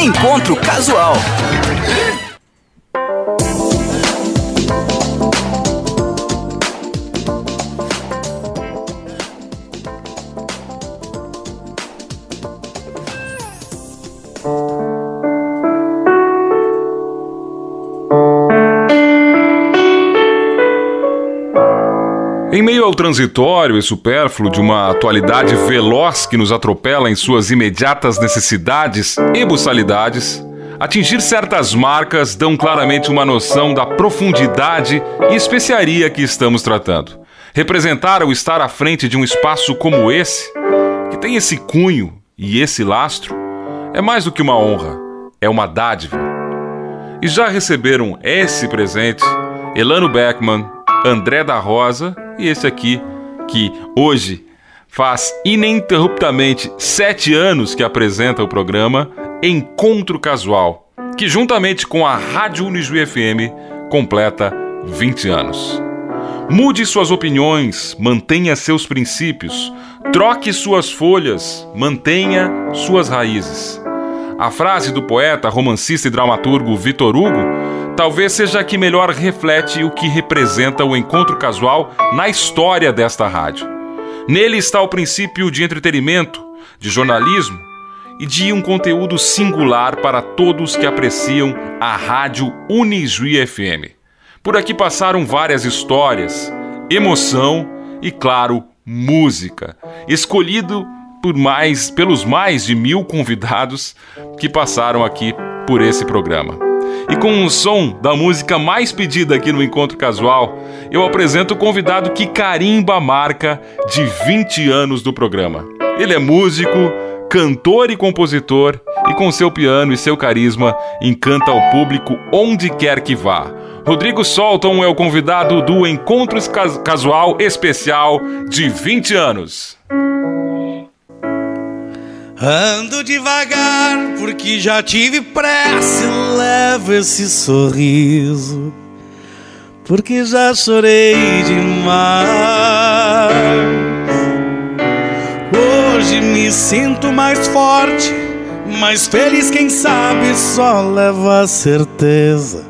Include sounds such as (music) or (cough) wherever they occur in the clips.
Encontro Casual. Transitório e supérfluo de uma atualidade veloz que nos atropela em suas imediatas necessidades e buçalidades, atingir certas marcas dão claramente uma noção da profundidade e especiaria que estamos tratando. Representar ou estar à frente de um espaço como esse, que tem esse cunho e esse lastro, é mais do que uma honra, é uma dádiva. E já receberam esse presente Elano Beckman, André da Rosa e esse aqui, que hoje faz ininterruptamente sete anos que apresenta o programa Encontro Casual, que juntamente com a Rádio Unijuí FM completa 20 anos. Mude suas opiniões, mantenha seus princípios, troque suas folhas, mantenha suas raízes. A frase do poeta, romancista e dramaturgo Vitor Hugo talvez seja a que melhor reflete o que representa o encontro casual na história desta rádio. Nele está o princípio de entretenimento, de jornalismo e de um conteúdo singular para todos que apreciam a rádio Unijuí FM. Por aqui passaram várias histórias, emoção e, claro, música, escolhido por mais, pelos mais de mil convidados que passaram aqui por esse programa. E com o som da música mais pedida aqui no Encontro Casual, eu apresento o convidado que carimba a marca de 20 anos do programa. Ele é músico, cantor e compositor, e com seu piano e seu carisma encanta o público onde quer que vá. Rodrigo Solton é o convidado do Encontros Casual Especial de 20 anos. Ando devagar porque já tive pressa levo esse sorriso porque já chorei demais. Hoje me sinto mais forte, mais feliz, quem sabe só leva a certeza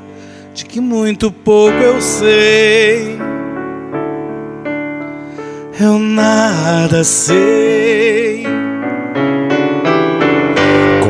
de que muito pouco eu sei. Eu nada sei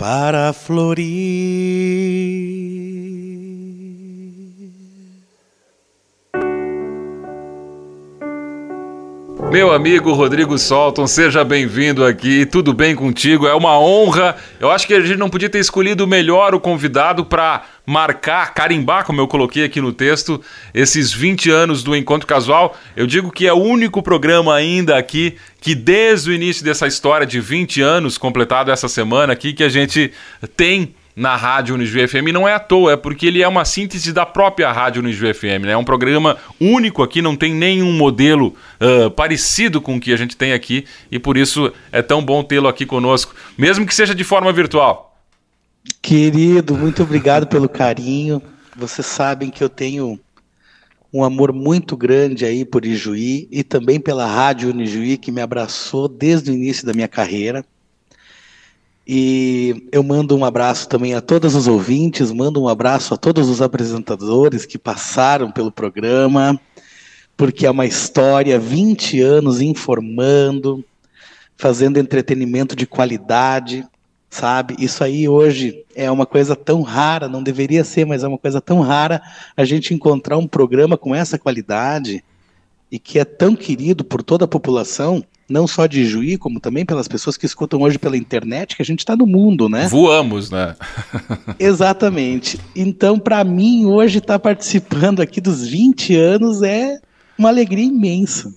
para florir. Meu amigo Rodrigo Solton, seja bem-vindo aqui. Tudo bem contigo? É uma honra. Eu acho que a gente não podia ter escolhido melhor o convidado para marcar, carimbar, como eu coloquei aqui no texto, esses 20 anos do Encontro Casual. Eu digo que é o único programa ainda aqui que desde o início dessa história de 20 anos completado essa semana aqui que a gente tem na Rádio Unijuí FM não é à toa, é porque ele é uma síntese da própria Rádio Unijuí FM, né? É um programa único aqui, não tem nenhum modelo uh, parecido com o que a gente tem aqui e por isso é tão bom tê-lo aqui conosco, mesmo que seja de forma virtual. Querido, muito obrigado pelo carinho. Vocês sabem que eu tenho um amor muito grande aí por Ijuí e também pela Rádio Unijuí que me abraçou desde o início da minha carreira. E eu mando um abraço também a todos os ouvintes, mando um abraço a todos os apresentadores que passaram pelo programa, porque é uma história, 20 anos informando, fazendo entretenimento de qualidade, sabe? Isso aí hoje é uma coisa tão rara, não deveria ser, mas é uma coisa tão rara a gente encontrar um programa com essa qualidade e que é tão querido por toda a população não só de Juí, como também pelas pessoas que escutam hoje pela internet, que a gente está no mundo, né? Voamos, né? (laughs) Exatamente. Então, para mim, hoje estar tá participando aqui dos 20 anos é uma alegria imensa.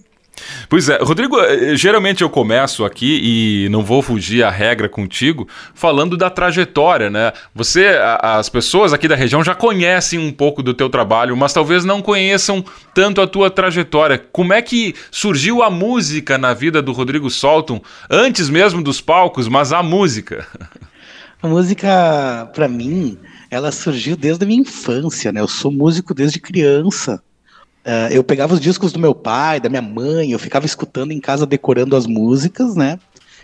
Pois é, Rodrigo, eh, geralmente eu começo aqui e não vou fugir à regra contigo, falando da trajetória, né? Você, as pessoas aqui da região já conhecem um pouco do teu trabalho, mas talvez não conheçam tanto a tua trajetória. Como é que surgiu a música na vida do Rodrigo Solton, antes mesmo dos palcos, mas a música? A música, para mim, ela surgiu desde a minha infância, né? Eu sou músico desde criança. Uh, eu pegava os discos do meu pai, da minha mãe, eu ficava escutando em casa, decorando as músicas, né?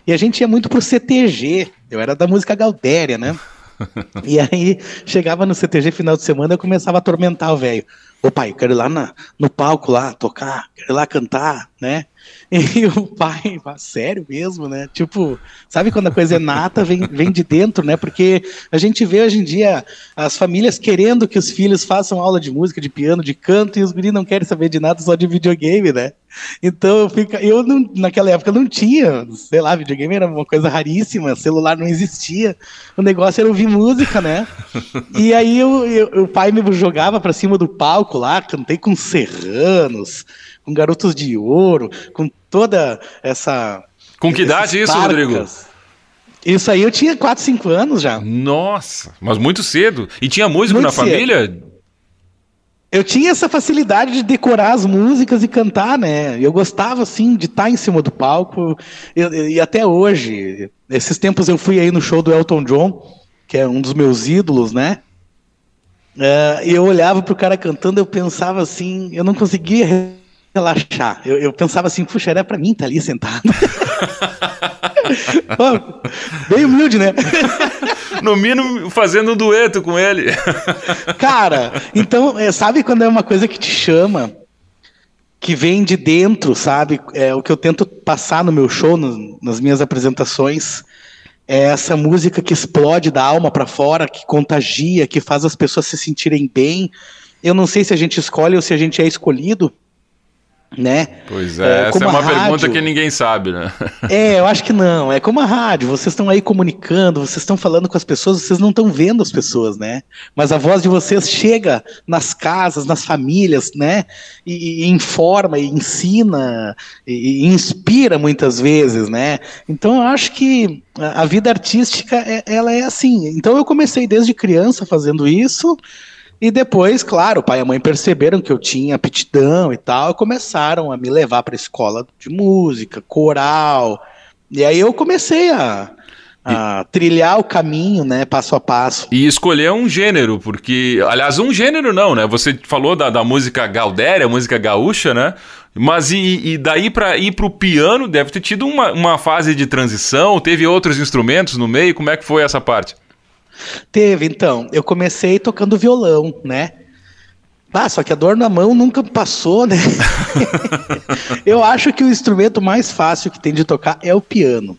E a gente ia muito pro CTG, eu era da música Galdéria, né? (laughs) e aí chegava no CTG final de semana eu começava a atormentar o velho. Ô pai, quero ir lá na, no palco lá tocar, quero ir lá cantar, né? (laughs) E o pai, sério mesmo, né? Tipo, sabe quando a coisa é nata, vem, vem de dentro, né? Porque a gente vê hoje em dia as famílias querendo que os filhos façam aula de música, de piano, de canto, e os guris não querem saber de nada só de videogame, né? Então eu fico, eu não, naquela época não tinha, sei lá, videogame era uma coisa raríssima, celular não existia, o negócio era ouvir música, né? E aí eu, eu, o pai me jogava para cima do palco lá, cantei com serranos, com Garotos de Ouro, com toda essa. Com que idade isso, Rodrigo? Isso aí eu tinha 4, 5 anos já. Nossa, mas muito cedo. E tinha músico muito na cedo. família? Eu tinha essa facilidade de decorar as músicas e cantar, né? Eu gostava, assim, de estar em cima do palco. E, até hoje, esses tempos eu fui aí no show do Elton John, que é um dos meus ídolos, né? Uh, e eu olhava pro cara cantando, eu pensava assim, eu não conseguia relaxar. Eu, eu pensava assim, puxa, era pra mim estar tá ali sentado. (laughs) bem humilde, né? no mínimo fazendo um dueto com ele. Cara, então, é, sabe quando é uma coisa que te chama, que vem de dentro, sabe? É o que eu tento passar no meu show, no, nas minhas apresentações. É essa música que explode da alma para fora, que contagia, que faz as pessoas se sentirem bem. Eu não sei se a gente escolhe ou se a gente é escolhido, né? Pois é, é essa é uma rádio, pergunta que ninguém sabe, né? (laughs) É, eu acho que não. É como a rádio, vocês estão aí comunicando, vocês estão falando com as pessoas, vocês não estão vendo as pessoas, né? Mas a voz de vocês chega nas casas, nas famílias, né? E, e informa, e ensina, e, e, inspira muitas vezes, né? Então eu acho que a, a vida artística, é, ela é assim. Então eu comecei desde criança fazendo isso, e depois, claro, o pai e a mãe perceberam que eu tinha aptidão e tal, e começaram a me levar para escola de música, coral. E aí eu comecei a, a trilhar o caminho, né, passo a passo. E escolher um gênero, porque, aliás, um gênero não, né? Você falou da, da música gaudéria, música gaúcha, né? Mas e, e daí para ir para o piano, deve ter tido uma, uma fase de transição, teve outros instrumentos no meio, como é que foi essa parte? Teve, então. Eu comecei tocando violão, né? Ah, só que a dor na mão nunca passou, né? (laughs) eu acho que o instrumento mais fácil que tem de tocar é o piano,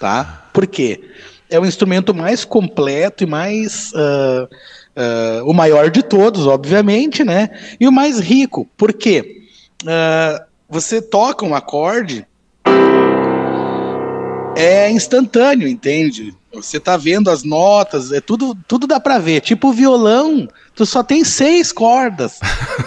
tá? Por quê? É o instrumento mais completo e mais. Uh, uh, o maior de todos, obviamente, né? E o mais rico. Por quê? Uh, você toca um acorde é instantâneo, entende? Você tá vendo as notas, é tudo, tudo dá para ver. Tipo o violão, tu só tem seis cordas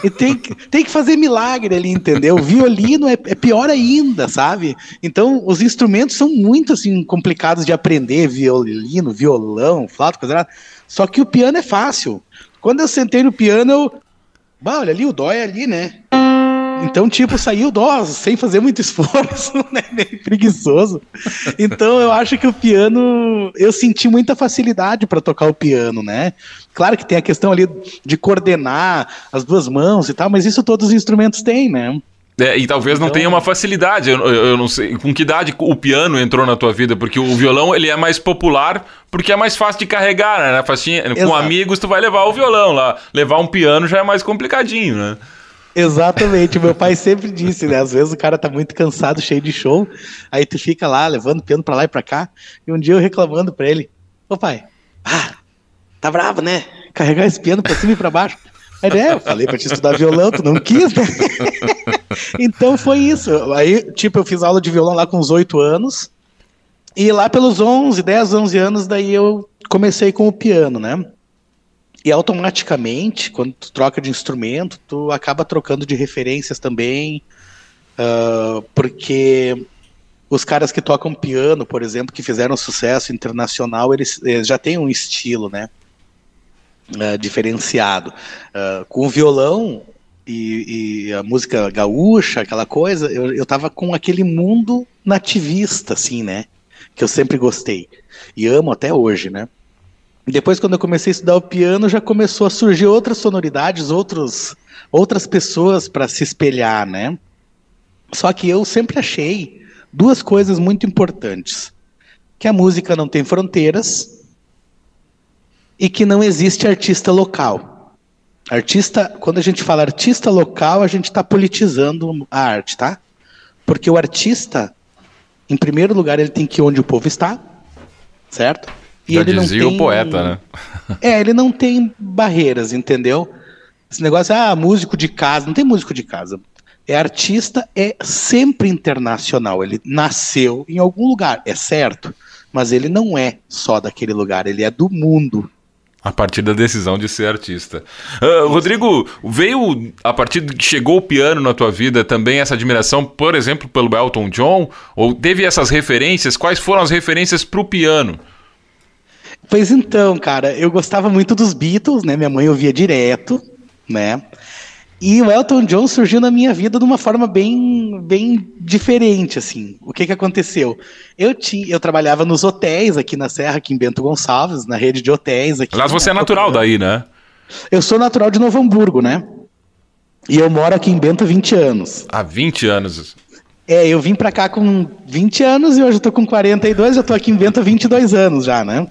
e tem, tem que fazer milagre ali, entendeu? O violino é, é, pior ainda, sabe? Então os instrumentos são muito assim complicados de aprender, violino, violão, flauta, coisa Só que o piano é fácil. Quando eu sentei no piano, eu, bah, olha ali o dó é ali, né? Então, tipo, saiu dó, sem fazer muito esforço, (laughs) né? Meio preguiçoso. Então, eu acho que o piano, eu senti muita facilidade para tocar o piano, né? Claro que tem a questão ali de coordenar as duas mãos e tal, mas isso todos os instrumentos têm, né? É, e talvez não tenha uma facilidade. Eu, eu, eu, não sei com que idade o piano entrou na tua vida, porque o violão ele é mais popular porque é mais fácil de carregar, né? Facinha, com amigos tu vai levar o violão lá. Levar um piano já é mais complicadinho, né? Exatamente, meu pai sempre disse, né? Às vezes o cara tá muito cansado, cheio de show, aí tu fica lá levando piano pra lá e pra cá, e um dia eu reclamando pra ele: Ô pai, ah, tá bravo, né? Carregar esse piano pra cima e pra baixo. Aí, é, eu falei pra te estudar violão, tu não quis, né? (laughs) então foi isso. Aí, tipo, eu fiz aula de violão lá com uns oito anos, e lá pelos 11, 10, 11 anos, daí eu comecei com o piano, né? E automaticamente, quando tu troca de instrumento, tu acaba trocando de referências também. Uh, porque os caras que tocam piano, por exemplo, que fizeram sucesso internacional, eles, eles já têm um estilo, né? Uh, diferenciado. Uh, com o violão e, e, a música gaúcha, aquela coisa, eu, eu tava com aquele mundo nativista, assim, né? Que eu sempre gostei. E amo até hoje, né? Depois, quando eu comecei a estudar o piano, já começou a surgir outras sonoridades, outros, outras pessoas para se espelhar, né? Só que eu sempre achei duas coisas muito importantes: que a música não tem fronteiras e que não existe artista local. Artista, quando a gente fala artista local, a gente está politizando a arte, tá? Porque o artista, em primeiro lugar, ele tem que ir onde o povo está, certo? E Já ele dizia não tem, o poeta, né? É, ele não tem barreiras, entendeu? Esse negócio, ah, músico de casa, não tem músico de casa. É artista, é sempre internacional. Ele nasceu em algum lugar, é certo, mas ele não é só daquele lugar, ele é do mundo. A partir da decisão de ser artista. Uh, Rodrigo, veio a partir de que chegou o piano na tua vida também essa admiração, por exemplo, pelo Elton John? Ou teve essas referências? Quais foram as referências para o piano? Pois então, cara, eu gostava muito dos Beatles, né? Minha mãe ouvia direto, né? E o Elton John surgiu na minha vida de uma forma bem, bem diferente, assim. O que que aconteceu? Eu tinha, eu trabalhava nos hotéis aqui na Serra, aqui em Bento Gonçalves, na rede de hotéis aqui. Aliás, você é natural daí, né? Eu sou natural de Novo Hamburgo, né? E eu moro aqui em Bento há 20 anos. Há 20 anos. É, eu vim pra cá com 20 anos e hoje eu tô com 42, já tô aqui em Bento há 22 anos já, né?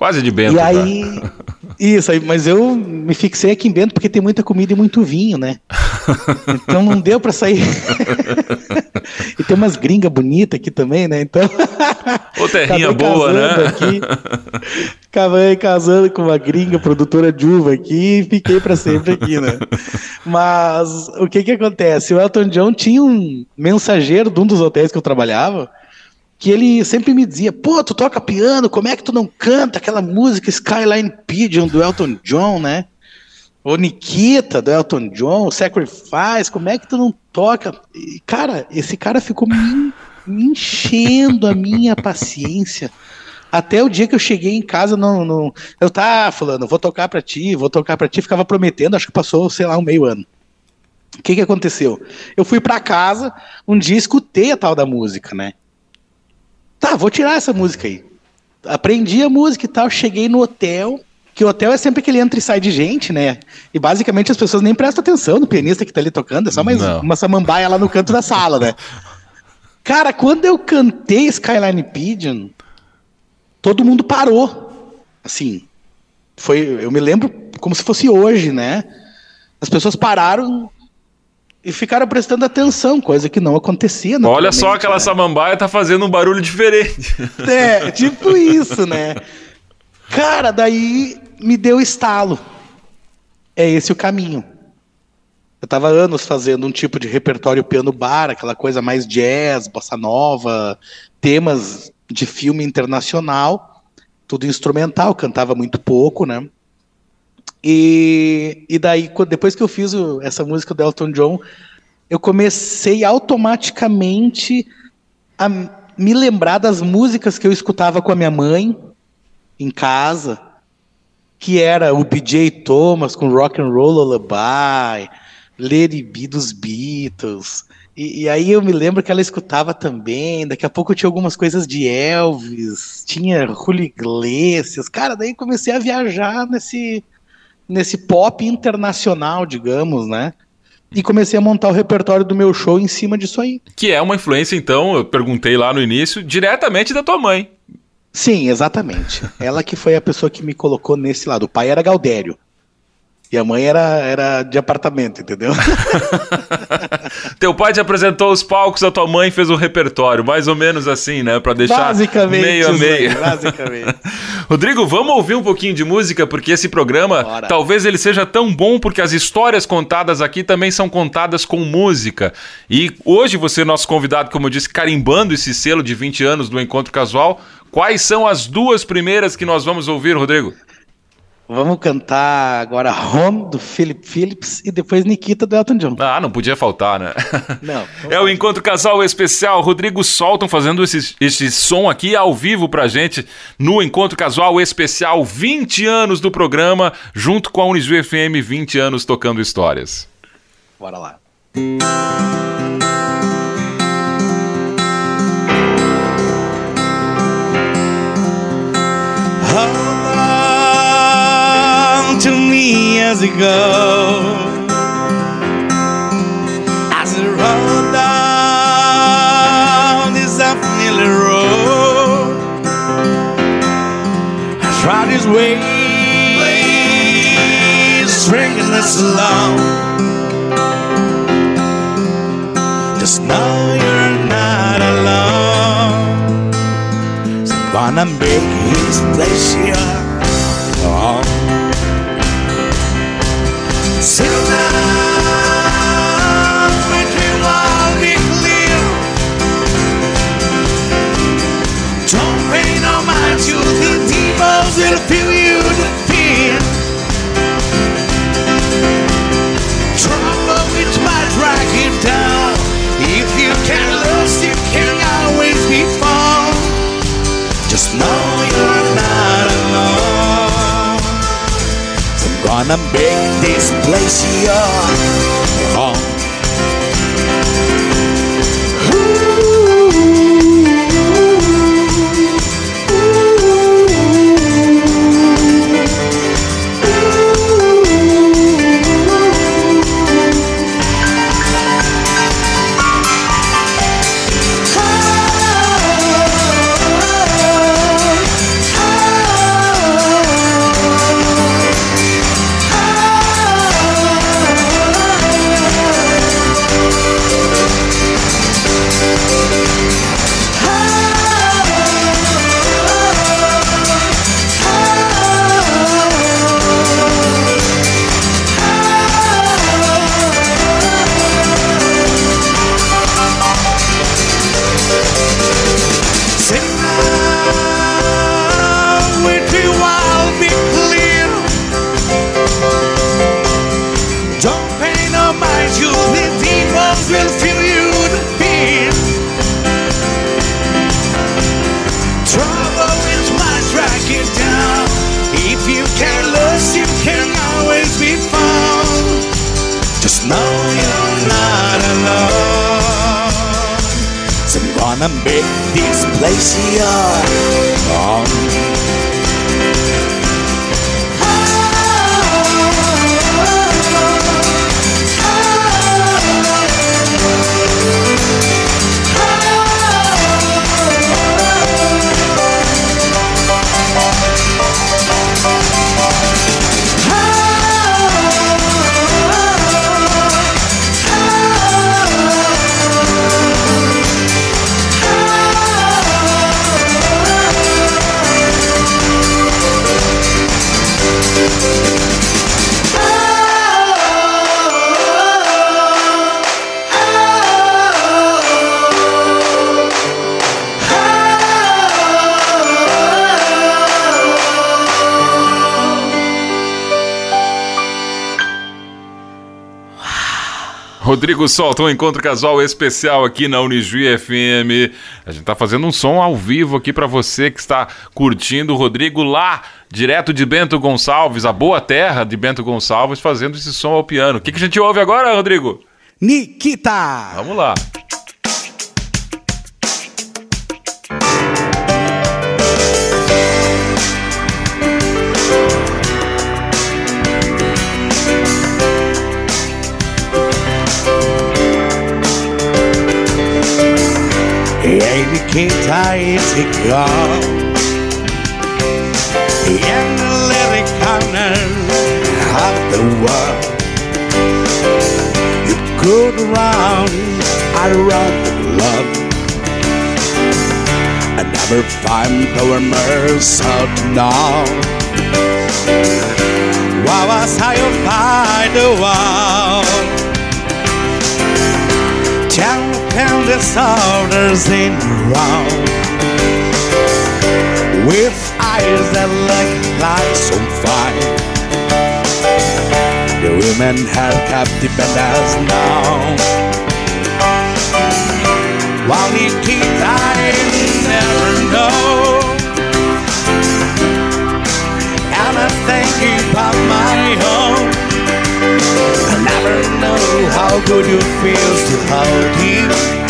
Quase de Bento. E aí. (laughs) Isso aí, mas eu me fixei aqui em Bento porque tem muita comida e muito vinho, né? Então não deu para sair. (laughs) e tem umas gringas bonitas aqui também, né? Então. (laughs) Ô, terrinha boa, né? Aqui, acabei casando com uma gringa produtora de uva aqui e fiquei para sempre aqui, né? Mas o que que acontece? O Elton John tinha um mensageiro de um dos hotéis que eu trabalhava que ele sempre me dizia, pô, tu toca piano, como é que tu não canta aquela música Skyline Pigeon do Elton John, né? Ou Nikita do Elton John, Sacrifice, como é que tu não toca? E, cara, esse cara ficou me, me enchendo a minha paciência. Até o dia que eu cheguei em casa, não, eu tá falando, vou tocar para ti, vou tocar para ti, ficava prometendo, acho que passou, sei lá, um meio ano. O que que aconteceu? Eu fui para casa, um dia escutei a tal da música, né? Tá, vou tirar essa música aí. Aprendi a música e tal, cheguei no hotel, que o hotel é sempre que ele entra e sai de gente, né? E basicamente as pessoas nem prestam atenção no pianista que tá ali tocando, é só mais Não. uma samambaia lá no canto da sala, né? Cara, quando eu cantei Skyline Pigeon, todo mundo parou. Assim, foi, eu me lembro como se fosse hoje, né? As pessoas pararam e ficaram prestando atenção, coisa que não acontecia. Olha só aquela né? samambaia tá fazendo um barulho diferente. (laughs) É, tipo isso, né? Cara, daí me deu estalo. É esse o caminho. Eu tava anos fazendo um tipo de repertório piano bar, aquela coisa mais jazz, bossa nova, temas de filme internacional, tudo instrumental, cantava muito pouco, né? E, e daí, depois que eu fiz o, essa música do Elton John, eu comecei automaticamente a me lembrar das músicas que eu escutava com a minha mãe em casa, que era o BJ Thomas com Rock and Roll Lullaby, Lady B dos Beatles. E, e, aí eu me lembro que ela escutava também. Daqui a pouco tinha algumas coisas de Elvis, tinha Julio Iglesias. Cara, daí comecei a viajar nesse nesse pop internacional, digamos, né? E comecei a montar o repertório do meu show em cima disso aí. Que é uma influência, então, eu perguntei lá no início, diretamente da tua mãe. Sim, exatamente. Ela que foi a pessoa que me colocou nesse lado. O pai era Gaudério. E a mãe era, era de apartamento, entendeu? (laughs) Teu pai te apresentou os palcos, a tua mãe fez o repertório, mais ou menos assim, né? Pra deixar basicamente, meio a meio. Basicamente. (laughs) Rodrigo, vamos ouvir um pouquinho de música, porque esse programa, Bora. talvez ele seja tão bom porque as histórias contadas aqui também são contadas com música. E hoje você, nosso convidado, como eu disse, carimbando esse selo de 20 anos do Encontro Casual, quais são as duas primeiras que nós vamos ouvir, Rodrigo? Vamos cantar agora Home do Philip Phillips e depois Nikita do Elton John. Ah, não podia faltar, né? Não. (laughs) É o Encontro Casal Especial. Rodrigo Solton fazendo esse, esse som aqui ao vivo pra gente no Encontro Casual Especial 20 anos do programa, junto com a Unijuí FM 20 anos tocando histórias. Bora lá. to years ago as I rode down this unfamiliar road. I tried his way, stringing us along. Just know you're not alone. So gonna make his place here. Gonna make this place your can this place here on Rodrigo solta um encontro casual especial aqui na Unijuí FM. A gente tá fazendo um som ao vivo aqui para você que está curtindo o Rodrigo lá, direto de Bento Gonçalves, a boa terra de Bento Gonçalves, fazendo esse som ao piano. O que, que a gente ouve agora, Rodrigo? Nikita! Vamos lá. i kral In the living corner of the world You could run around the globe I never find our mercy now Why was I by the world? Disorders in round. with eyes that look like so fine. The women have captivated us now. While Nikita, I never know. And I think about my own. I never know how good it feels to hold you.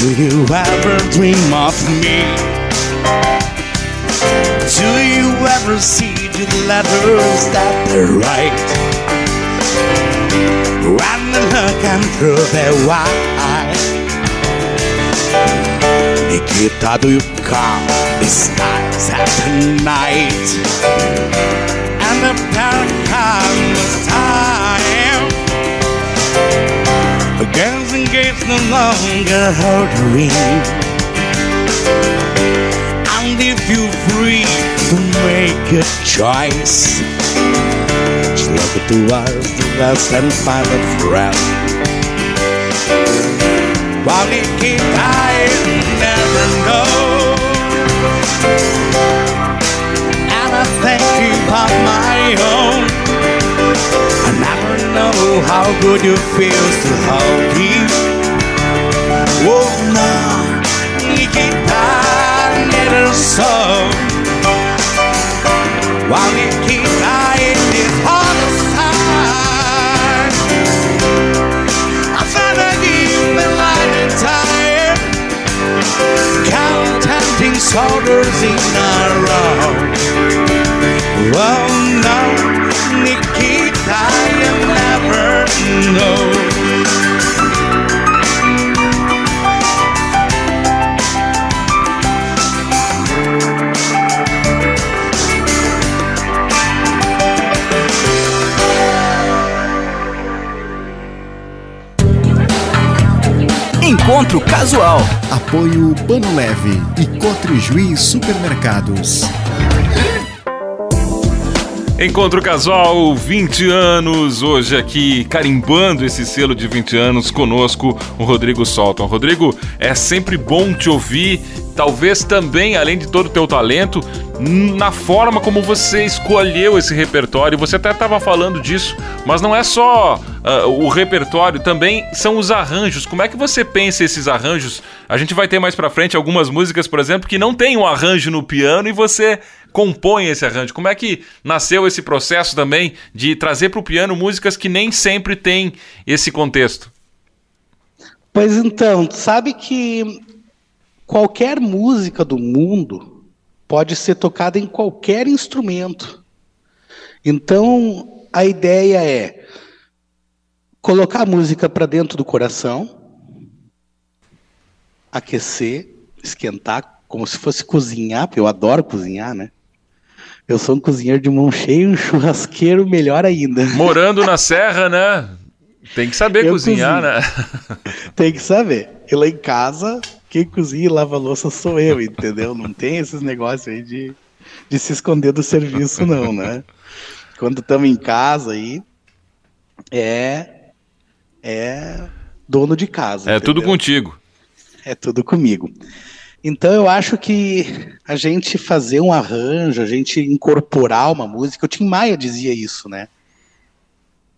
Do you ever dream of me? Do you ever see the letters that they write? When they're looking through their eyes Nikita, do you come these nights after night? And the parent comes time gates no longer hold the ring And if you're free to make a choice. Just look to us, the best and find a friend. While Nikita, I never know. And I think about my own. I never know how good it feels to hold you. Soldiers in a row. Oh no, Nikita, you never know. Encontro Casual. Apoio Pano Leve e Cotrijuí Supermercados. Encontro Casual, 20 anos, hoje aqui carimbando esse selo de 20 anos conosco, o Rodrigo Solton. Rodrigo, é sempre bom te ouvir, talvez também, além de todo o teu talento, na forma como você escolheu esse repertório. Você até estava falando disso, mas não é só uh, o repertório, também são os arranjos. Como é que você pensa esses arranjos? A gente vai ter mais pra frente algumas músicas, por exemplo, que não tem um arranjo no piano e você compõe esse arranjo. Como é que nasceu esse processo também de trazer para o piano músicas que nem sempre têm esse contexto? Pois então, sabe que qualquer música do mundo pode ser tocada em qualquer instrumento. Então, a ideia é colocar a música para dentro do coração, aquecer, esquentar, como se fosse cozinhar, porque eu adoro cozinhar, né? Eu sou um cozinheiro de mão cheia, um churrasqueiro melhor ainda. (laughs) Morando na serra, né? Tem que saber Eu cozinhar, né? Tem que saber. E lá em casa, quem cozinha e lava louça sou eu, entendeu? Não tem esses negócios aí de, de se esconder do serviço, não, né? Quando estamos em casa aí, é, é dono de casa. É tudo entendeu? contigo. É tudo comigo. Então eu acho que a gente fazer um arranjo, a gente incorporar uma música, o Tim Maia dizia isso, né?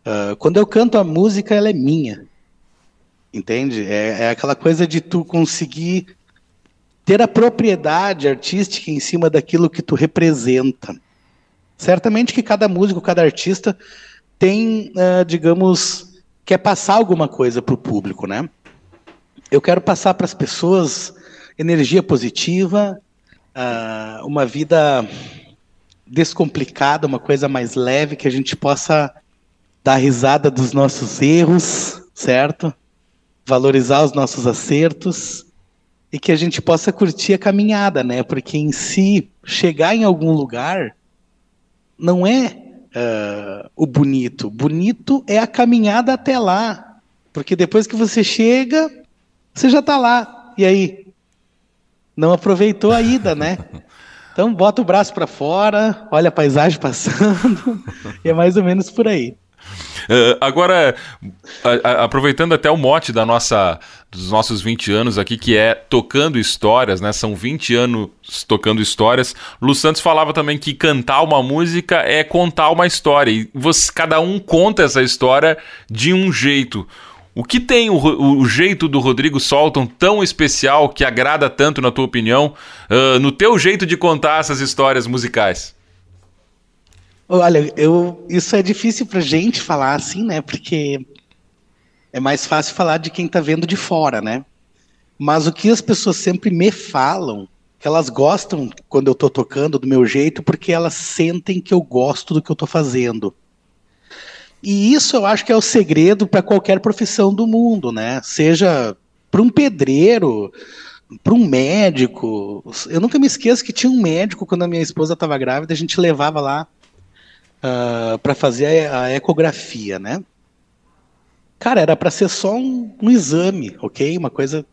Ah, quando eu canto a música, ela é minha. Entende? É, é aquela coisa de tu conseguir ter a propriedade artística em cima daquilo que tu representa. Certamente que cada músico, cada artista tem, ah, digamos, quer passar alguma coisa para o público, né? Eu quero passar para as pessoas energia positiva, ah, uma vida descomplicada, uma coisa mais leve, que a gente possa dar risada dos nossos erros, certo? Valorizar os nossos acertos e que a gente possa curtir a caminhada, né? Porque em si, chegar em algum lugar não é uh, o bonito. Bonito é a caminhada até lá. Porque depois que você chega, você já está lá. E aí? Não aproveitou a ida, né? (laughs) Então bota o braço para fora, olha a paisagem passando, (laughs) e é mais ou menos por aí. Uh, agora, a, a, aproveitando até o mote da nossa, dos nossos 20 anos aqui, que é tocando histórias, né? São 20 anos tocando histórias. Lu Santos falava também que cantar uma música é contar uma história. E você, cada um conta essa história de um jeito. O que tem o, o, jeito do Rodrigo Solton tão especial que agrada tanto, na tua opinião, uh, no teu jeito de contar essas histórias musicais? Olha, eu, isso é difícil pra gente falar assim, né? Porque é mais fácil falar de quem tá vendo de fora, né? Mas o que as pessoas sempre me falam, que elas gostam quando eu tô tocando do meu jeito, porque elas sentem que eu gosto do que eu tô fazendo. E isso eu acho que é o segredo para qualquer profissão do mundo, né? Seja para um pedreiro, para um médico. Eu nunca me esqueço que tinha um médico quando a minha esposa estava grávida, a gente levava lá uh, ah, para fazer a, a, ecografia, né? Cara, era para ser só um, um, exame, ok? Uma coisa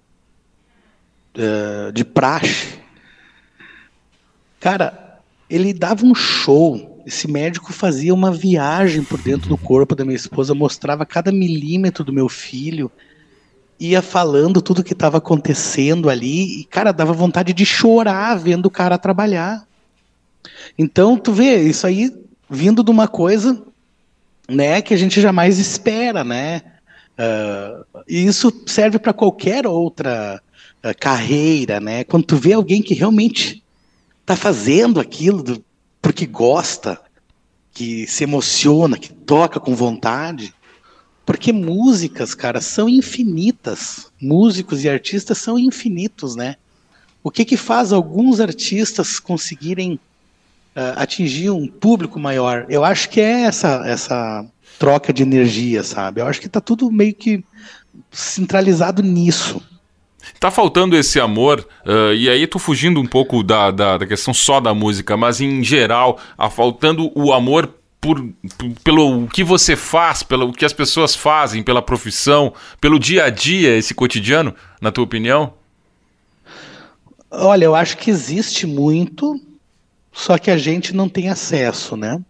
uh, de praxe. Cara, ele dava um show esse médico fazia uma viagem por dentro do corpo da minha esposa, mostrava cada milímetro do meu filho, ia falando tudo que estava acontecendo ali, e, cara, dava vontade de chorar vendo o cara trabalhar. Então, tu vê, isso aí vindo de uma coisa, né, que a gente jamais espera, né? Uh, e isso serve para qualquer outra uh, carreira, né? Quando tu vê alguém que realmente está fazendo aquilo do, porque gosta, que se emociona, que toca com vontade. Porque músicas, cara, são infinitas. Músicos e artistas são infinitos, né? O que que faz alguns artistas conseguirem atingir um público maior? Eu acho que é essa essa troca de energia, sabe? Eu acho que está tudo meio que centralizado nisso. Tá faltando esse amor, uh, e aí tô fugindo um pouco da, da, da, questão só da música, mas em geral, tá faltando o amor por, por, pelo que você faz, pelo que as pessoas fazem, pela profissão, pelo dia a dia, esse cotidiano, na tua opinião? Olha, eu acho que existe muito, só que a gente não tem acesso, né?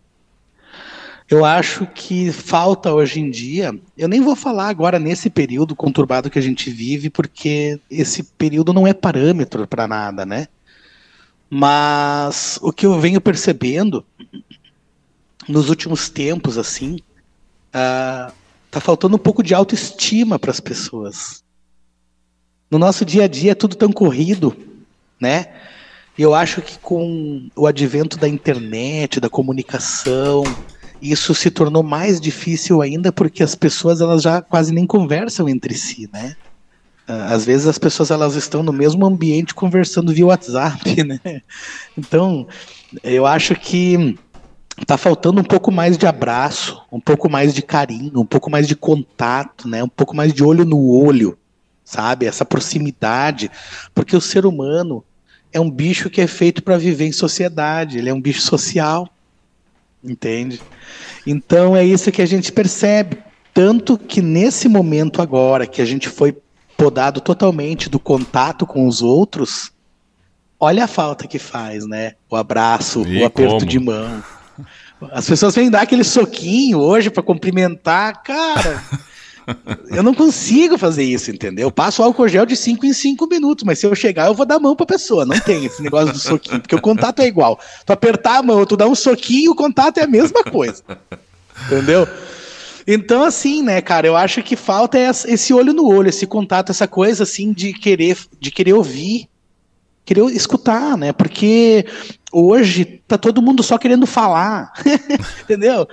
Eu acho que falta hoje em dia. Eu nem vou falar agora nesse período conturbado que a gente vive, porque esse período não é parâmetro para nada, né? Mas o que eu venho percebendo nos últimos tempos, assim, uh, tá faltando um pouco de autoestima para as pessoas. No nosso dia a dia é tudo tão corrido, né? Eu acho que com o advento da internet, da comunicação, isso se tornou mais difícil ainda porque as pessoas elas já quase nem conversam entre si, né? Ah, às vezes as pessoas elas estão no mesmo ambiente conversando via WhatsApp, (laughs) né? Então, eu acho que tá faltando um pouco mais de abraço, um pouco mais de carinho, um pouco mais de contato, né? Um pouco mais de olho no olho, sabe? Essa proximidade, porque o ser humano é um bicho que é feito para viver em sociedade, ele é um bicho social, entende? Então é isso que a gente percebe. Tanto que nesse momento agora, que a gente foi podado totalmente do contato com os outros, olha a falta que faz, né? O abraço, e o aperto como? de mão. As pessoas vêm dar aquele soquinho hoje para cumprimentar, cara. (laughs) Eu não consigo fazer isso, entendeu? Eu passo álcool gel de 5 em 5 minutos, mas se eu chegar, eu vou dar a mão pra pessoa. Não tem esse negócio do soquinho, porque o contato é igual. Tu apertar a mão, tu dá um soquinho, o contato é a mesma coisa. Entendeu? Então, assim, né, cara, eu acho que falta esse olho no olho, esse contato, essa coisa, assim, de querer, de querer ouvir, querer escutar, né? Porque hoje tá todo mundo só querendo falar, (laughs) entendeu?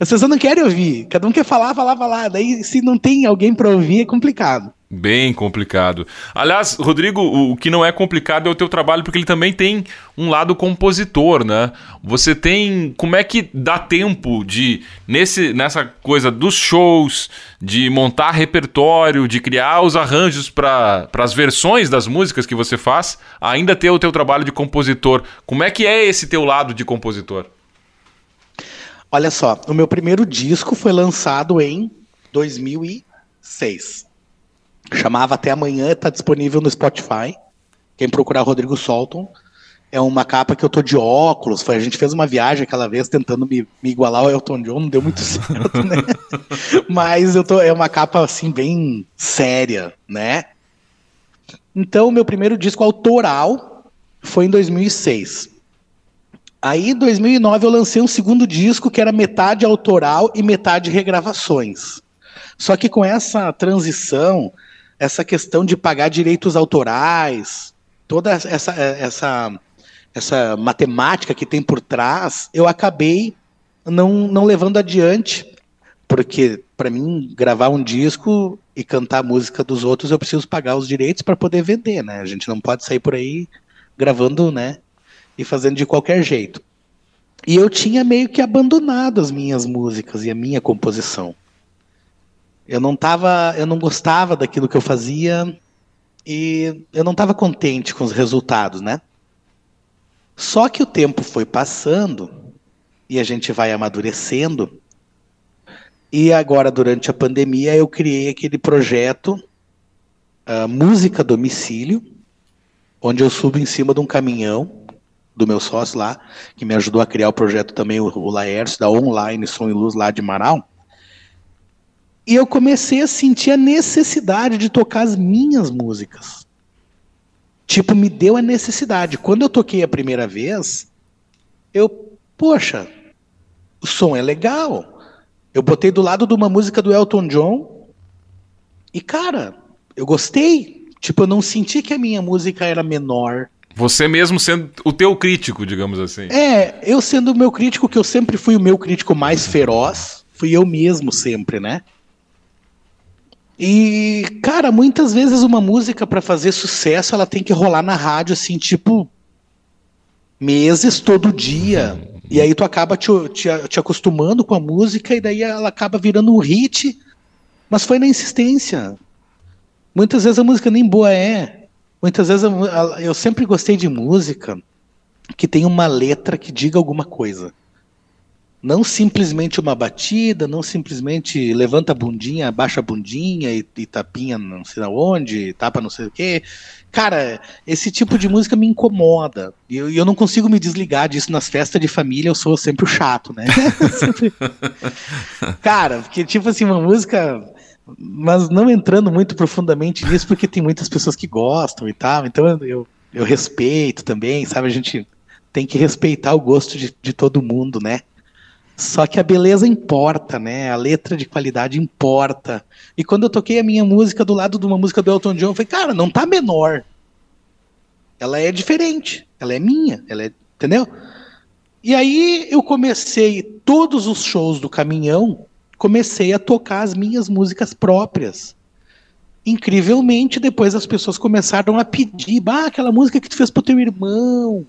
As pessoas não querem ouvir. Cada um quer falar, falar, falar. Daí, se não tem alguém para ouvir, é complicado. Bem complicado. Aliás, Rodrigo, o que não é complicado é o teu trabalho, porque ele também tem um lado compositor, né? Você tem. Como é que dá tempo de, nesse, nessa coisa dos shows, de montar repertório, de criar os arranjos para as versões das músicas que você faz, ainda ter o teu trabalho de compositor? Como é que é esse teu lado de compositor? Olha só, o meu primeiro disco foi lançado em 2006. Chamava Até Amanhã, está disponível no Spotify. Quem procurar Rodrigo Solton. É uma capa que eu tô de óculos. Foi, a gente fez uma viagem aquela vez tentando me, me igualar ao Elton John, não deu muito (laughs) certo, né? Mas eu tô, é uma capa assim bem séria, né? Então, meu primeiro disco autoral foi em 2006. Aí, em 2009, eu lancei um segundo disco que era metade autoral e metade regravações. Só que com essa transição, essa questão de pagar direitos autorais, toda essa, essa, essa matemática que tem por trás, eu acabei não, não levando adiante, porque para mim gravar um disco e cantar a música dos outros, eu preciso pagar os direitos para poder vender, né? A gente não pode sair por aí gravando, né? E fazendo de qualquer jeito. E eu tinha meio que abandonado as minhas músicas e a minha composição. Eu não tava, eu não gostava daquilo que eu fazia e eu não estava contente com os resultados, né? Só que o tempo foi passando e a gente vai amadurecendo. E agora, durante a pandemia, eu criei aquele projeto uh, Música Domicílio, onde eu subo em cima de um caminhão do meu sócio lá, que me ajudou a criar o projeto também, o, o Laércio, da Online Som e Luz lá de Marau. E eu comecei a sentir a necessidade de tocar as minhas músicas. Tipo, me deu a necessidade. Quando eu toquei a primeira vez, eu, poxa, o som é legal. Eu botei do lado de uma música do Elton John e, cara, eu gostei. Tipo, eu não senti que a minha música era menor. Você mesmo sendo o teu crítico, digamos assim. É, eu sendo o meu crítico, que eu sempre fui o meu crítico mais feroz, fui eu mesmo sempre, né? E, cara, muitas vezes uma música para fazer sucesso, ela tem que rolar na rádio assim, tipo meses todo dia. E aí tu acaba te, te, te acostumando com a música e daí ela acaba virando um hit, mas foi na insistência. Muitas vezes a música nem boa é. Muitas vezes eu, eu sempre gostei de música que tem uma letra que diga alguma coisa. Não simplesmente uma batida, não simplesmente levanta a bundinha, abaixa a bundinha e, e tapinha não sei onde, tapa não sei o quê. Cara, esse tipo de música me incomoda. E eu, eu, não consigo me desligar disso nas festas de família, eu sou sempre o chato, né? (laughs) sempre... (laughs) Cara, porque tipo assim, uma música. Mas não entrando muito profundamente nisso, porque tem muitas pessoas que gostam e tal. Então eu, eu respeito também, sabe? A gente tem que respeitar o gosto de, de todo mundo, né? Só que a beleza importa, né? A letra de qualidade importa. E quando eu toquei a minha música do lado de uma música do Elton John, eu falei, cara, não tá menor. Ela é diferente. Ela é minha. Ela é, entendeu? E aí eu comecei todos os shows do caminhão, comecei a tocar as minhas músicas próprias. Incrivelmente, depois as pessoas começaram a pedir, bah, aquela música que tu fez pro teu irmão,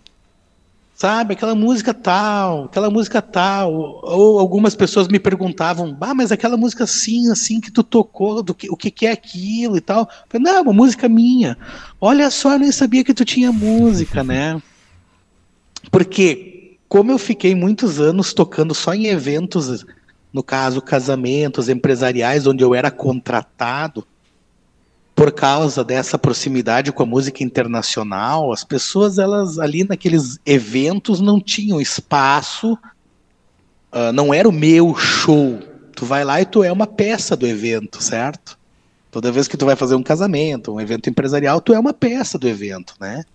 sabe, aquela música tal, aquela música tal, ou algumas pessoas me perguntavam, ah, mas aquela música assim, assim que tu tocou, do que, o que, que é aquilo e tal. Eu falei, não, uma música minha. Olha só, eu nem sabia que tu tinha música, né? Porque como eu fiquei muitos anos tocando só em eventos, no caso casamentos empresariais, onde eu era contratado, por causa dessa proximidade com a música internacional, as pessoas elas ali naqueles eventos não tinham espaço, uh, não era o meu show. Tu vai lá e tu é uma peça do evento, certo? Toda vez que tu vai fazer um casamento, um evento empresarial, tu é uma peça do evento, né?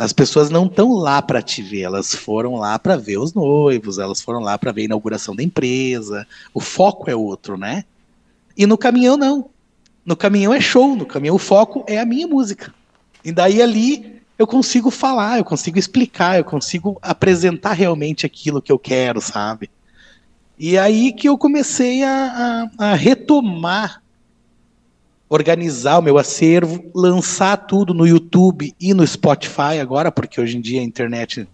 As pessoas não estão lá para te ver, elas foram lá para ver os noivos, elas foram lá para ver a inauguração da empresa. O foco é outro, né? E no caminhão não. No caminhão é show, no caminhão o foco é a minha música. E daí ali eu consigo falar, eu consigo explicar, eu consigo apresentar realmente aquilo que eu quero, sabe? E aí que eu comecei a, a, a retomar organizar o meu acervo, lançar tudo no YouTube e no Spotify agora, porque hoje em dia a internet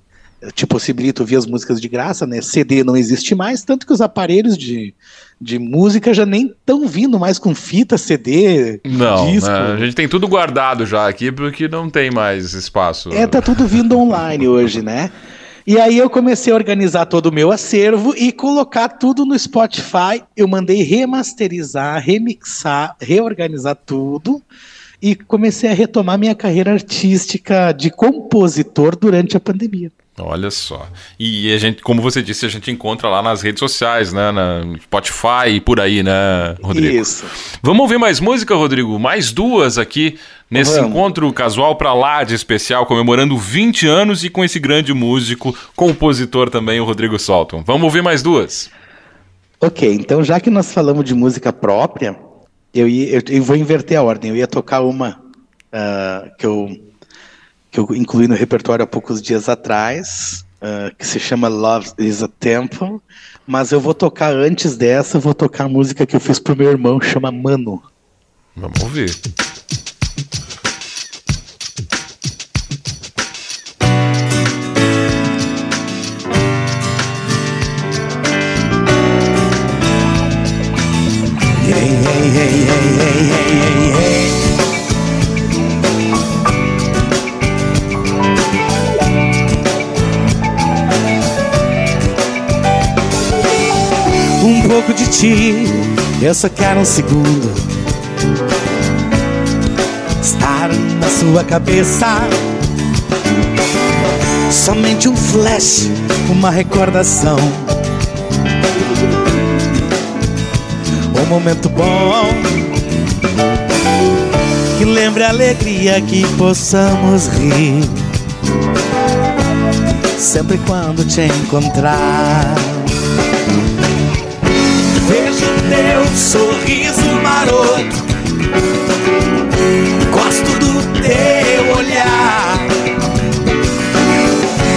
te possibilita ouvir as músicas de graça, né? CD não existe mais, tanto que os aparelhos de, de música já nem estão vindo mais com fita, CD, não, disco. Não, a gente tem tudo guardado já aqui porque não tem mais espaço. É, tá tudo vindo online hoje, né? (laughs) E aí eu comecei a organizar todo o meu acervo e colocar tudo no Spotify. Eu mandei remasterizar, remixar, reorganizar tudo e comecei a retomar minha carreira artística de compositor durante a pandemia. Olha só. E a gente, como você disse, a gente encontra lá nas redes sociais, né? Na Spotify e por aí, né, Rodrigo? Isso. Vamos ouvir mais música, Rodrigo? Mais duas aqui nesse Vamos. encontro casual para lá de especial, comemorando 20 anos e com esse grande músico, compositor também, o Rodrigo Solton. Vamos ouvir mais duas. Ok, então já que nós falamos de música própria, eu, ia, eu, eu vou inverter a ordem. Eu ia tocar uma uh, que eu que eu incluí no repertório há poucos dias atrás, uh, que se chama Love is a Temple, mas eu vou tocar antes dessa, eu vou tocar a música que eu fiz pro meu irmão, chama Mano. Vamos ouvir. Hey, hey, eu só quero um segundo. Estar na sua cabeça. Somente um flash, uma recordação. Um momento bom que lembre a alegria que possamos rir. Sempre quando te encontrar. Teu sorriso maroto. Gosto do teu olhar.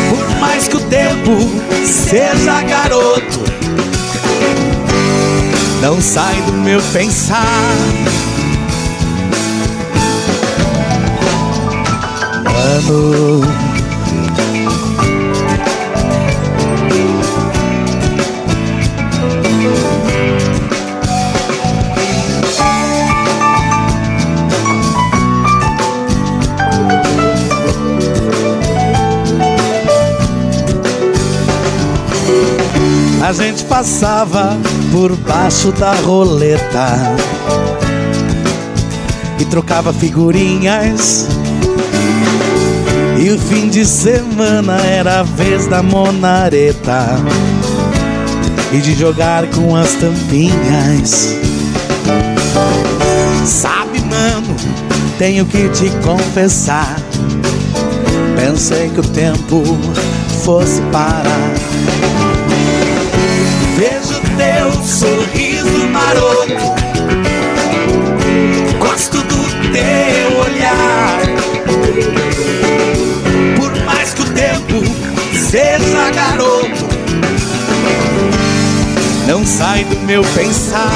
Por mais que o tempo seja garoto, não sai do meu pensar. Mano. A gente passava por baixo da roleta e trocava figurinhas. E o fim de semana era a vez da monareta e de jogar com as tampinhas. Sabe, mano, tenho que te confessar. Pensei que o tempo fosse parar sorriso maroto. Gosto do teu olhar. Por mais que o tempo seja garoto, não sai do meu pensar.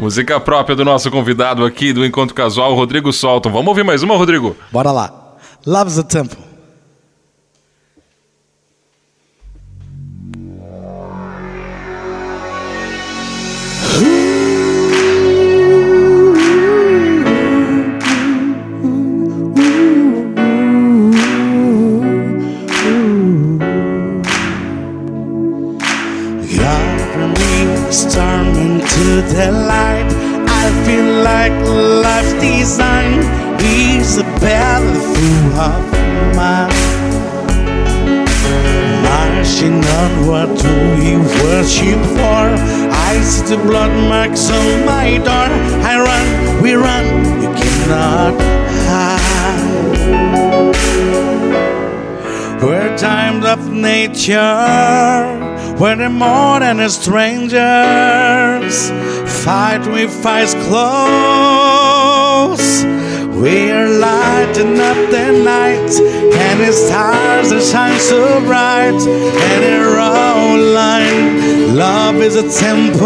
Música própria do nosso convidado aqui do Encontro Casual, Rodrigo Solton. Vamos ouvir mais uma, Rodrigo? Bora lá. Love's the Temple. Like life's design is a battlefield of mine. Marching onward to we worship for. I see the blood marks on my door. I run, we run, we cannot hide. We're times of nature, we're more than strangers. Fight with eyes closed. We're lighting up the night, and the stars that shine so bright, and they're all line. Love is a temple.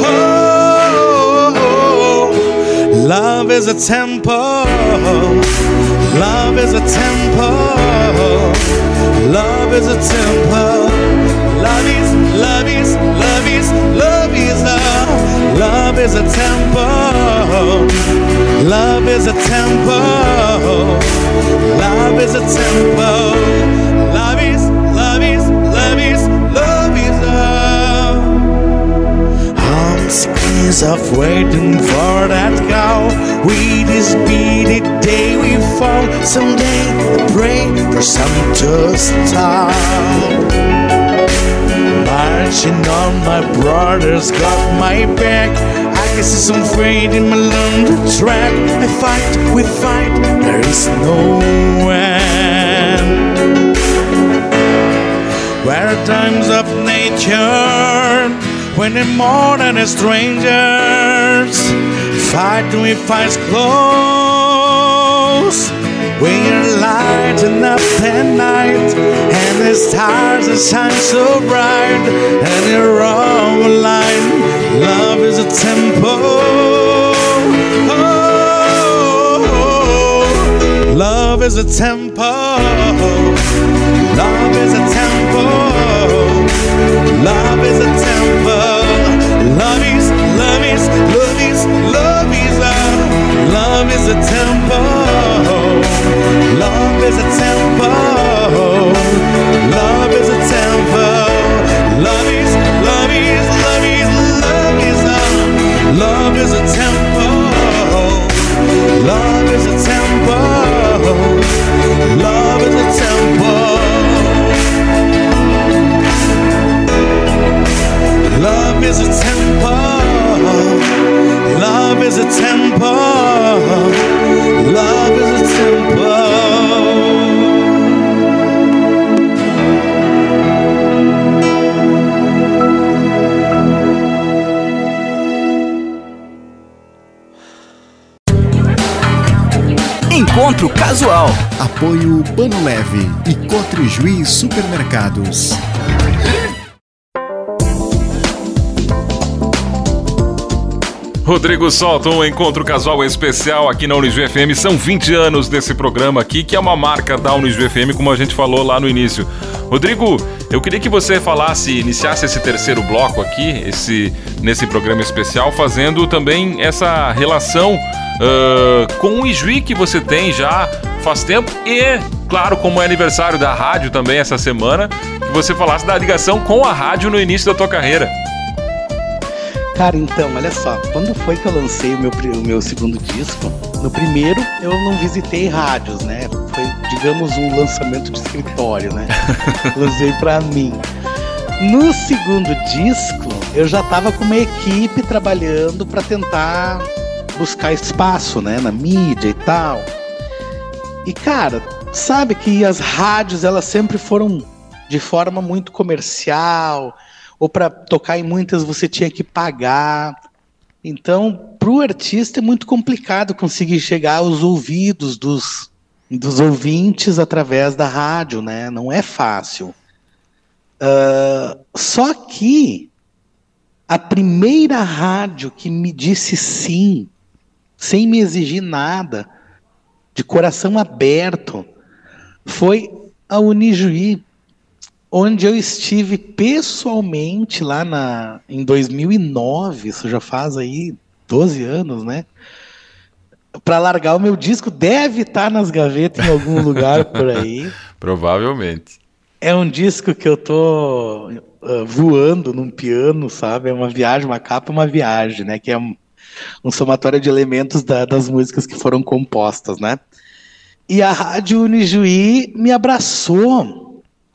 Oh, love is a temple. Love is a temple. Love is a temple. Love is, love is, love is, love is love. Love is a temple. Love is a temple. Love is a temple. Love is, I'm of waiting for that call. We this be the day we fall. Someday I pray for some to stop. Marching on, my brothers got my back. I can see some in my London track. I fight, we fight, there is no end. Where times of nature, when they're more than strangers, fight with eyes closed. We're lighting up the night, and the stars that shine so bright, and they're all aligned. Love is a temple. Oh, love is a temple. Love is a temple. Love is a temple. Love is, love is, love is, love is love. Love is a temple. Love is a temple. Love is a temple. Love is, love is, love is, love is love. Love is a temple. Love is a temple. Love is a temple. Love is a temple. Love is a temple. Love is a temple. Encontro Casual. Apoio Pano Leve e Cotrijuí Supermercados. Rodrigo solta um encontro casual especial aqui na Unisv FM. São 20 anos desse programa aqui, que é uma marca da Unisv FM, como a gente falou lá no início. Rodrigo, eu queria que você falasse, iniciasse esse terceiro bloco aqui, esse, nesse programa especial, fazendo também essa relação uh, com o Ijuí que você tem já faz tempo e, claro, como é aniversário da rádio também essa semana, que você falasse da ligação com a rádio no início da tua carreira. Cara, então, olha só, quando foi que eu lancei o meu, o meu segundo disco? No primeiro eu não visitei rádios, né? Foi, digamos, um lançamento de escritório, né? (laughs) Lancei pra mim. No segundo disco, eu já tava com uma equipe trabalhando pra tentar buscar espaço, né, na mídia e tal. E cara, sabe que as rádios elas sempre foram de forma muito comercial, ou para tocar em muitas você tinha que pagar. Então, para o artista é muito complicado conseguir chegar aos ouvidos dos, dos ouvintes através da rádio, né? Não é fácil. Ah, só que a primeira rádio que me disse sim, sem me exigir nada, de coração aberto, foi a Unijuí onde eu estive pessoalmente lá na, em 2009, isso já faz aí 12 anos, né? Para largar o meu disco, deve estar nas gavetas em algum lugar por aí. (laughs) Provavelmente. É um disco que eu tô uh, voando num piano, sabe? É uma viagem, uma capa, uma viagem, né? Que é um, um somatório de elementos da, das músicas que foram compostas, né? E a Rádio Unijuí me abraçou,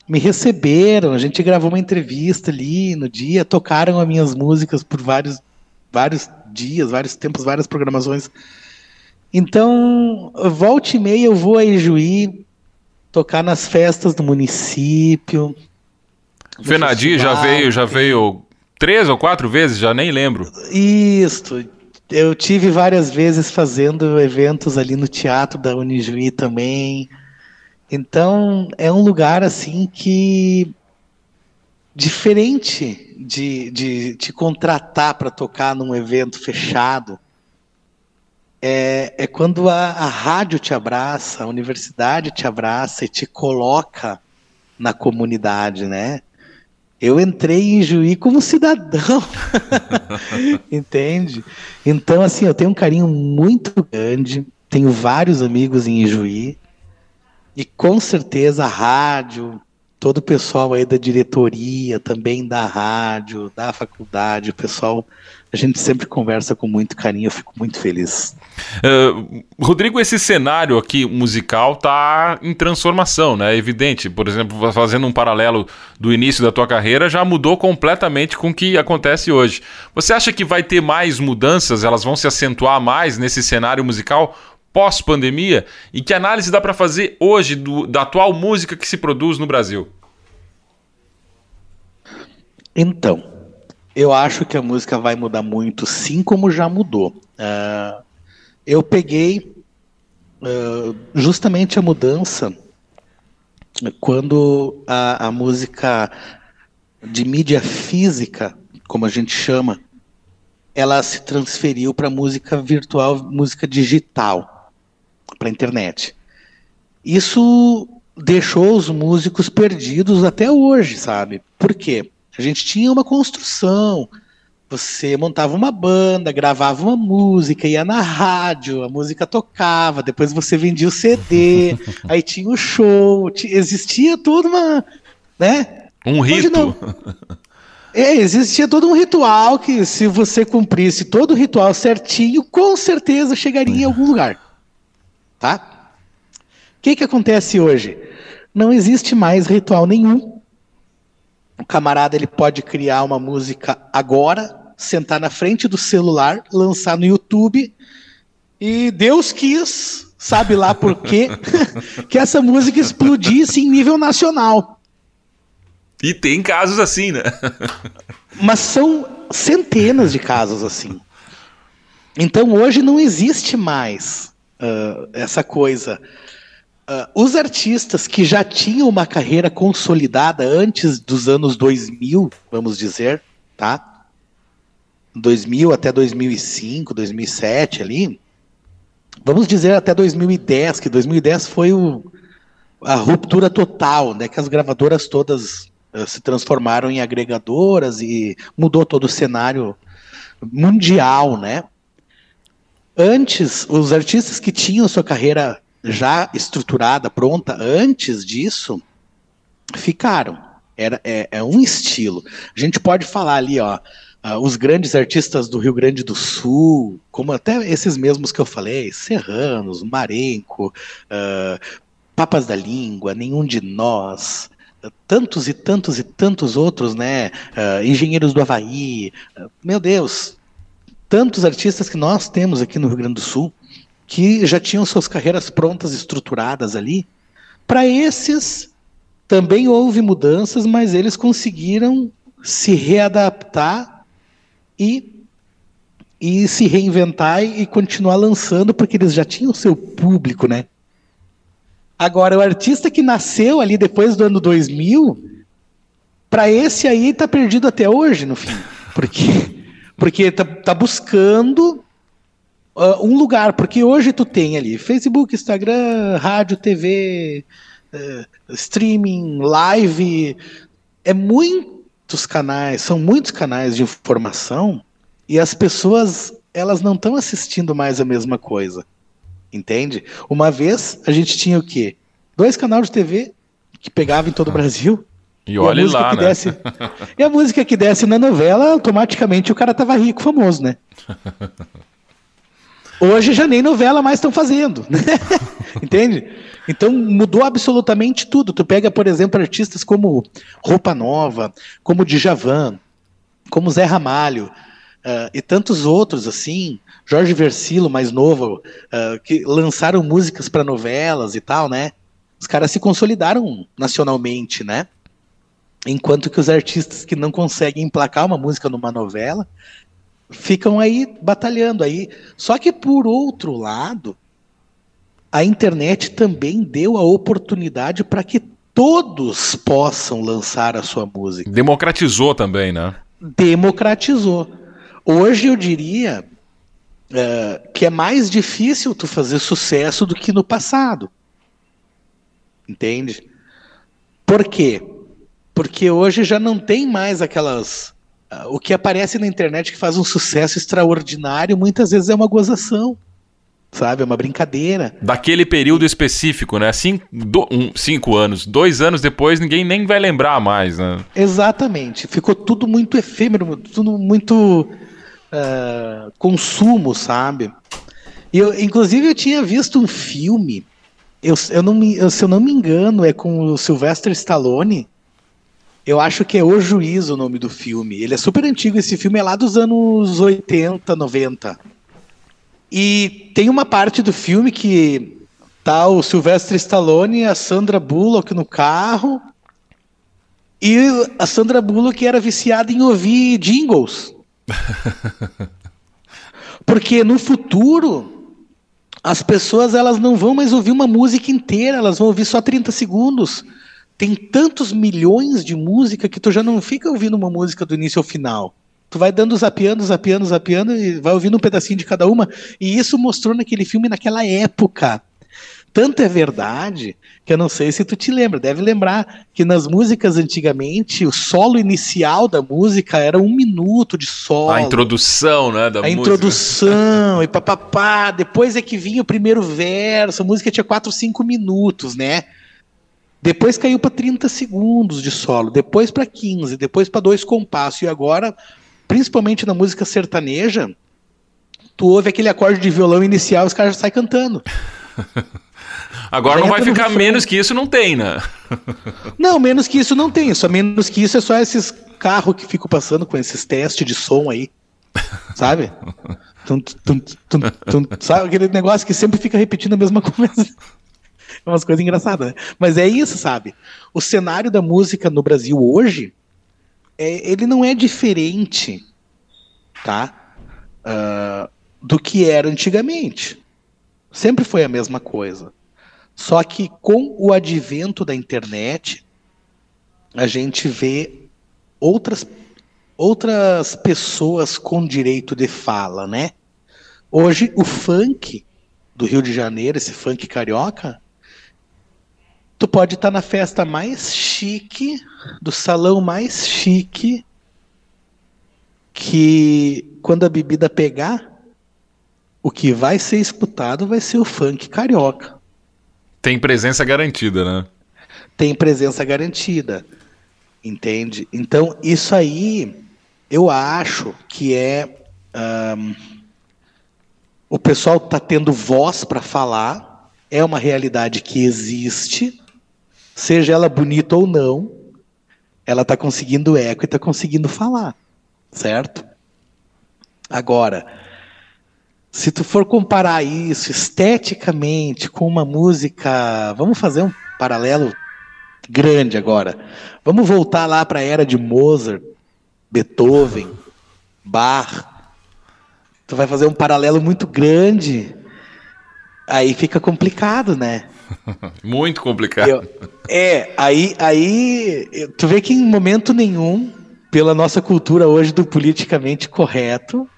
me receberam, a gente gravou uma entrevista ali no dia, tocaram as minhas músicas por vários, vários dias, vários tempos, várias programações. Então, volta e meia eu vou a Ijuí tocar nas festas do município. Fenadi já veio, já veio três ou quatro vezes, já nem lembro. Isso. Eu tive várias vezes fazendo eventos ali no teatro da Unijuí também. Então, é um lugar assim que diferente de, de te contratar para tocar num evento fechado. É, é quando a, a rádio te abraça, a universidade te abraça e te coloca na comunidade, né? Eu entrei em Juí como cidadão, (laughs) entende? Então, assim, eu tenho um carinho muito grande, tenho vários amigos em Ijuí, e com certeza a rádio, todo o pessoal aí da diretoria, também da rádio, da faculdade, o pessoal a gente sempre conversa com muito carinho, eu fico muito feliz. Uh, Rodrigo, esse cenário aqui musical tá em transformação, né? É evidente. Por exemplo, fazendo um paralelo do início da tua carreira, já mudou completamente com o que acontece hoje. Você acha que vai ter mais mudanças? Elas vão se acentuar mais nesse cenário musical? Pós-pandemia, e que análise dá para fazer hoje do, da atual música que se produz no Brasil? Então, eu acho que a música vai mudar muito, sim, como já mudou. Uh, eu peguei uh, justamente a mudança quando a, a, música de mídia física, como a gente chama, ela se transferiu para música virtual, música digital, para a internet. Isso deixou os músicos perdidos até hoje, sabe? Por quê? A gente tinha uma construção. Você montava uma banda, gravava uma música, ia na rádio, a música tocava, depois você vendia o CD, (laughs) aí tinha o show, existia toda uma. Né? Um rito. (laughs) É, existia todo um ritual que, se você cumprisse todo o ritual certinho, com certeza chegaria em algum lugar. Tá? O que, que acontece hoje? Não existe mais ritual nenhum o camarada ele pode criar uma música agora, sentar na frente do celular, lançar no YouTube e Deus quis, sabe lá por quê, (laughs) que essa música explodisse em nível nacional. E tem casos assim, né? (laughs) Mas são centenas de casos assim. Então hoje não existe mais uh, essa coisa. Uh, os artistas que já tinham uma carreira consolidada antes dos anos 2000, vamos dizer, tá? 2000 até 2005, 2007 ali. Vamos dizer até 2010, que 2010 foi o, a ruptura total, né? Que as gravadoras todas uh, se transformaram em agregadoras e mudou todo o cenário mundial, né? Antes, os artistas que tinham sua carreira já estruturada, pronta, antes disso, ficaram. Era, é, é um estilo. A gente pode falar ali, ó, uh, os grandes artistas do Rio Grande do Sul, como até esses mesmos que eu falei, Serranos, Marenco, uh, Papas da Língua, Nenhum de Nós, tantos e tantos e tantos outros, né? Engenheiros do Havaí, meu Deus, tantos artistas que nós temos aqui no Rio Grande do Sul que já tinham suas carreiras prontas, estruturadas ali. Para esses também houve mudanças, mas eles conseguiram se readaptar e, e se reinventar e continuar lançando, porque eles já tinham seu público, né? Agora, o artista que nasceu ali depois do ano 2000, para esse aí tá perdido até hoje, no fim. Porque, porque tá, tá buscando uh, um lugar, porque hoje tu tem ali Facebook, Instagram, rádio, TV, uh, streaming, live, é muitos canais, são muitos canais de informação e as pessoas elas não estão assistindo mais a mesma coisa, entende? Uma vez a gente tinha o quê? Dois canais de TV que pegava em todo o Brasil. E olha lá, né? Desce, (laughs) e a música que desce na novela, automaticamente o cara tava rico, famoso, né? (laughs) Hoje já nem novela mais estão fazendo, né? (laughs) Entende? Então mudou absolutamente tudo. Tu pega, por exemplo, artistas como Roupa Nova, como Djavan, como Zé Ramalho uh, e tantos outros assim, Jorge Versilo, mais novo, uh, que lançaram músicas para novelas e tal, né? Os caras se consolidaram nacionalmente, né? Enquanto que os artistas que não conseguem emplacar uma música numa novela ficam aí batalhando aí. Só que por outro lado, a internet também deu a oportunidade para que todos possam lançar a sua música. Democratizou também, né? Democratizou. Hoje eu diria uh, que é mais difícil tu fazer sucesso do que no passado. Entende? Por quê? Porque hoje já não tem mais aquelas. Uh, o que aparece na internet que faz um sucesso extraordinário, muitas vezes é uma gozação. Sabe? É uma brincadeira. Daquele período específico, né? Cinco, do, um, cinco anos. Dois anos depois, ninguém nem vai lembrar mais, né? Exatamente. Ficou tudo muito efêmero, tudo muito uh, consumo, sabe? Eu, inclusive, eu tinha visto um filme. Eu, eu não me, eu, se eu não me engano, é com o Sylvester Stallone eu acho que é O Juiz o nome do filme. Ele é super antigo, esse filme é lá dos anos 80, 90. E tem uma parte do filme que tá o Sylvester Stallone e a Sandra Bullock no carro. E a Sandra Bullock era viciada em ouvir jingles. (laughs) Porque no futuro as pessoas elas não vão mais ouvir uma música inteira, elas vão ouvir só 30 segundos tem tantos milhões de música que tu já não fica ouvindo uma música do início ao final. Tu vai dando zapiando, zapiando, zapiando e vai ouvindo um pedacinho de cada uma. E isso mostrou naquele filme naquela época. Tanto é verdade que eu não sei se tu te lembra, deve lembrar que nas músicas antigamente o solo inicial da música era um minuto de solo. A introdução, né? Da a música. introdução e papapá. Depois é que vinha o primeiro verso, a música tinha 4, 5 minutos, né? Depois caiu para 30 segundos de solo, depois para 15, depois para dois compassos e agora, principalmente na música sertaneja, tu ouve aquele acorde de violão inicial e os caras já saem cantando. (laughs) Agora não vai ficar menos que isso, não tem, né? (laughs) não, menos que isso não tem. Só menos que isso é só esses carros que ficam passando com esses testes de som aí. Sabe? (laughs) tum, tum, tum, sabe aquele negócio que sempre fica repetindo a mesma coisa é umas coisas engraçadas, né? Mas é isso, sabe? O cenário da música no Brasil hoje, é, ele não é diferente, tá? Uh, do que era antigamente. Sempre foi a mesma coisa. Só que com o advento da internet, a gente vê outras, outras pessoas com direito de fala, né? Hoje, o funk do Rio de Janeiro, esse funk carioca, Tu pode estar tá na festa mais chique, do salão mais chique, que quando a bebida pegar, o que vai ser escutado vai ser o funk carioca. Tem presença garantida, né? Tem presença garantida. Entende? Então, isso aí eu acho que é. Um, o pessoal está tendo voz para falar, é uma realidade que existe, seja ela bonita ou não, ela está conseguindo eco e está conseguindo falar, certo? Agora, se tu for comparar isso esteticamente com uma música, vamos fazer um paralelo grande agora. Vamos voltar lá para a era de Mozart, Beethoven, Bach. Tu vai fazer um paralelo muito grande. Aí fica complicado, né? (laughs) Muito complicado. Eu, é, aí, aí tu vê que em momento nenhum, pela nossa cultura hoje do politicamente correto,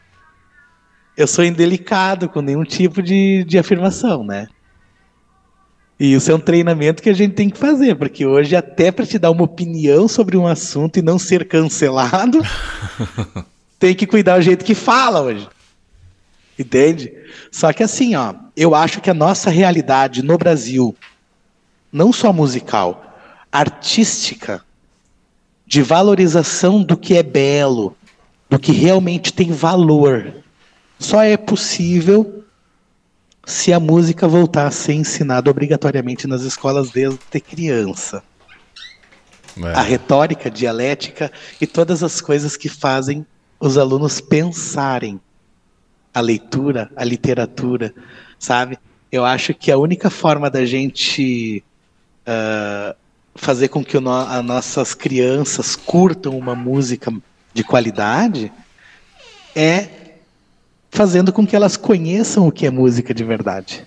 eu sou indelicado com nenhum tipo de, de afirmação, né? E isso é um treinamento que a gente tem que fazer, porque hoje, até para te dar uma opinião sobre um assunto e não ser cancelado, (laughs) tem que cuidar do jeito que fala hoje. Entende? Só que assim, ó, eu acho que a nossa realidade no Brasil, não só musical, artística de valorização do que é belo, do que realmente tem valor, só é possível se a música voltar a ser ensinada obrigatoriamente nas escolas desde criança. É. A retórica, a dialética e todas as coisas que fazem os alunos pensarem a leitura, a literatura, sabe? Eu acho que a única forma da gente uh, fazer com que no, as nossas crianças curtam uma música de qualidade é fazendo com que elas conheçam o que é música de verdade.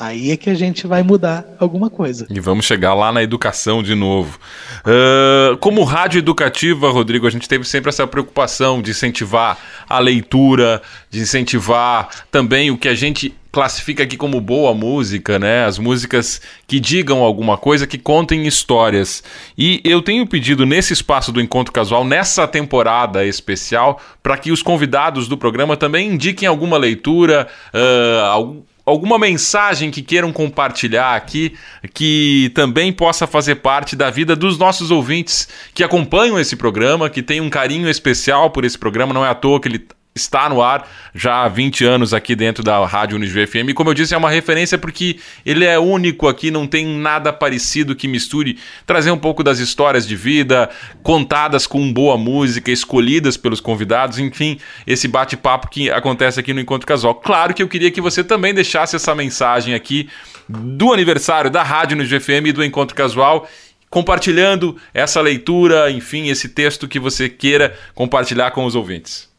Aí é que a gente vai mudar alguma coisa. E vamos chegar lá na educação de novo. Uh, como rádio educativa, Rodrigo, a gente teve sempre essa preocupação de incentivar a leitura, de incentivar também o que a gente classifica aqui como boa música, né? As músicas que digam alguma coisa, que contem histórias. E eu tenho pedido nesse espaço do Encontro Casual, nessa temporada especial, para que os convidados do programa também indiquem alguma leitura, uh, alguma mensagem que queiram compartilhar aqui, que também possa fazer parte da vida dos nossos ouvintes que acompanham esse programa, que tem um carinho especial por esse programa, não é à toa que ele está no ar já há 20 anos aqui dentro da Rádio Unijuí FM. E como eu disse, é uma referência porque ele é único aqui, não tem nada parecido que misture, trazer um pouco das histórias de vida, contadas com boa música, escolhidas pelos convidados, enfim, esse bate-papo que acontece aqui no Encontro Casual. Claro que eu queria que você também deixasse essa mensagem aqui do aniversário da Rádio Unijuí FM e do Encontro Casual compartilhando essa leitura, enfim, esse texto que você queira compartilhar com os ouvintes.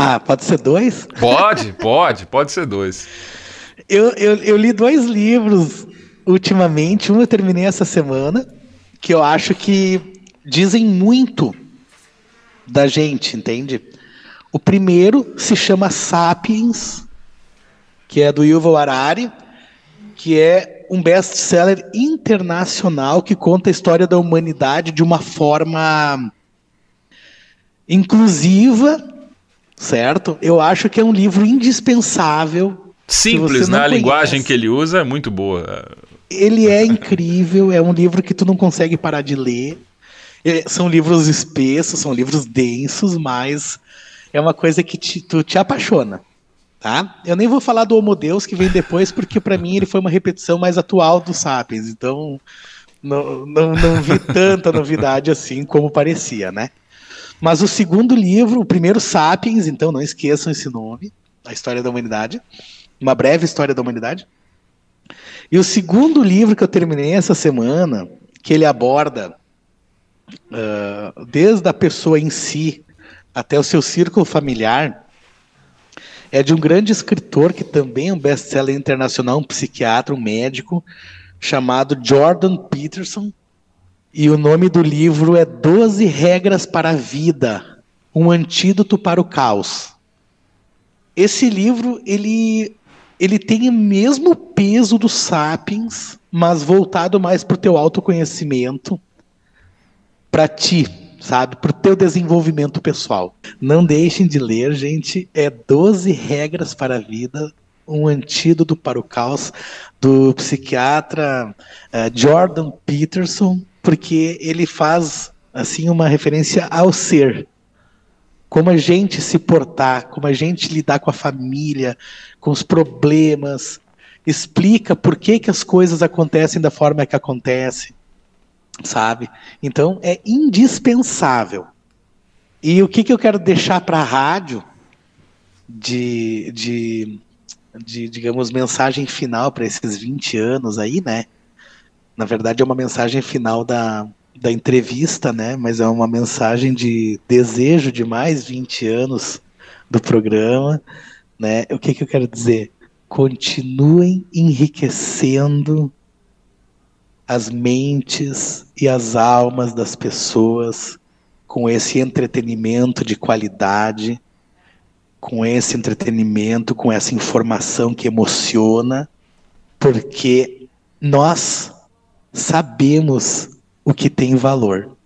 Ah, pode ser dois? Pode, pode, pode ser dois. Eu, eu, eu li dois livros ultimamente, um eu terminei essa semana, que eu acho que dizem muito da gente, entende? O primeiro se chama Sapiens, que é do Yuval Harari, que é um best-seller internacional que conta a história da humanidade de uma forma inclusiva certo? Eu acho que é um livro indispensável. Simples, né? A linguagem que ele usa é muito boa. Ele é incrível, é um livro que tu não consegue parar de ler. É, são livros espessos, são livros densos, mas é uma coisa que te, tu te apaixona. Tá? Eu nem vou falar do Homo Deus que vem depois, porque para mim ele foi uma repetição mais atual do Sapiens, então não, não, não vi tanta novidade assim como parecia, né? Mas o segundo livro, o primeiro Sapiens, então não esqueçam esse nome, A História da Humanidade, uma breve história da humanidade. E o segundo livro que eu terminei essa semana, que ele aborda uh, desde a pessoa em si até o seu círculo familiar, é de um grande escritor que também é um best-seller internacional, um psiquiatra, um médico, chamado Jordan Peterson, e o nome do livro é Doze Regras para a Vida, um antídoto para o caos. Esse livro, ele, ele tem o mesmo peso do Sapiens, mas voltado mais para o teu autoconhecimento, para ti, sabe? Para o teu desenvolvimento pessoal. Não deixem de ler, gente. É 12 regras para a vida, um antídoto para o caos, do psiquiatra uh, Jordan Peterson porque ele faz assim uma referência ao ser. Como a gente se portar, como a gente lidar com a família, com os problemas, explica por que, que as coisas acontecem da forma que acontecem, sabe? Então é indispensável. E o que, que eu quero deixar para a rádio de, de, de, digamos, mensagem final para esses 20 anos aí, né? Na verdade é uma mensagem final da, da entrevista, né? Mas é uma mensagem de desejo de mais 20 anos do programa, né? O que, que eu quero dizer? Continuem enriquecendo as mentes e as almas das pessoas com esse entretenimento de qualidade, com esse entretenimento, com essa informação que emociona, porque nós sabemos o que tem valor.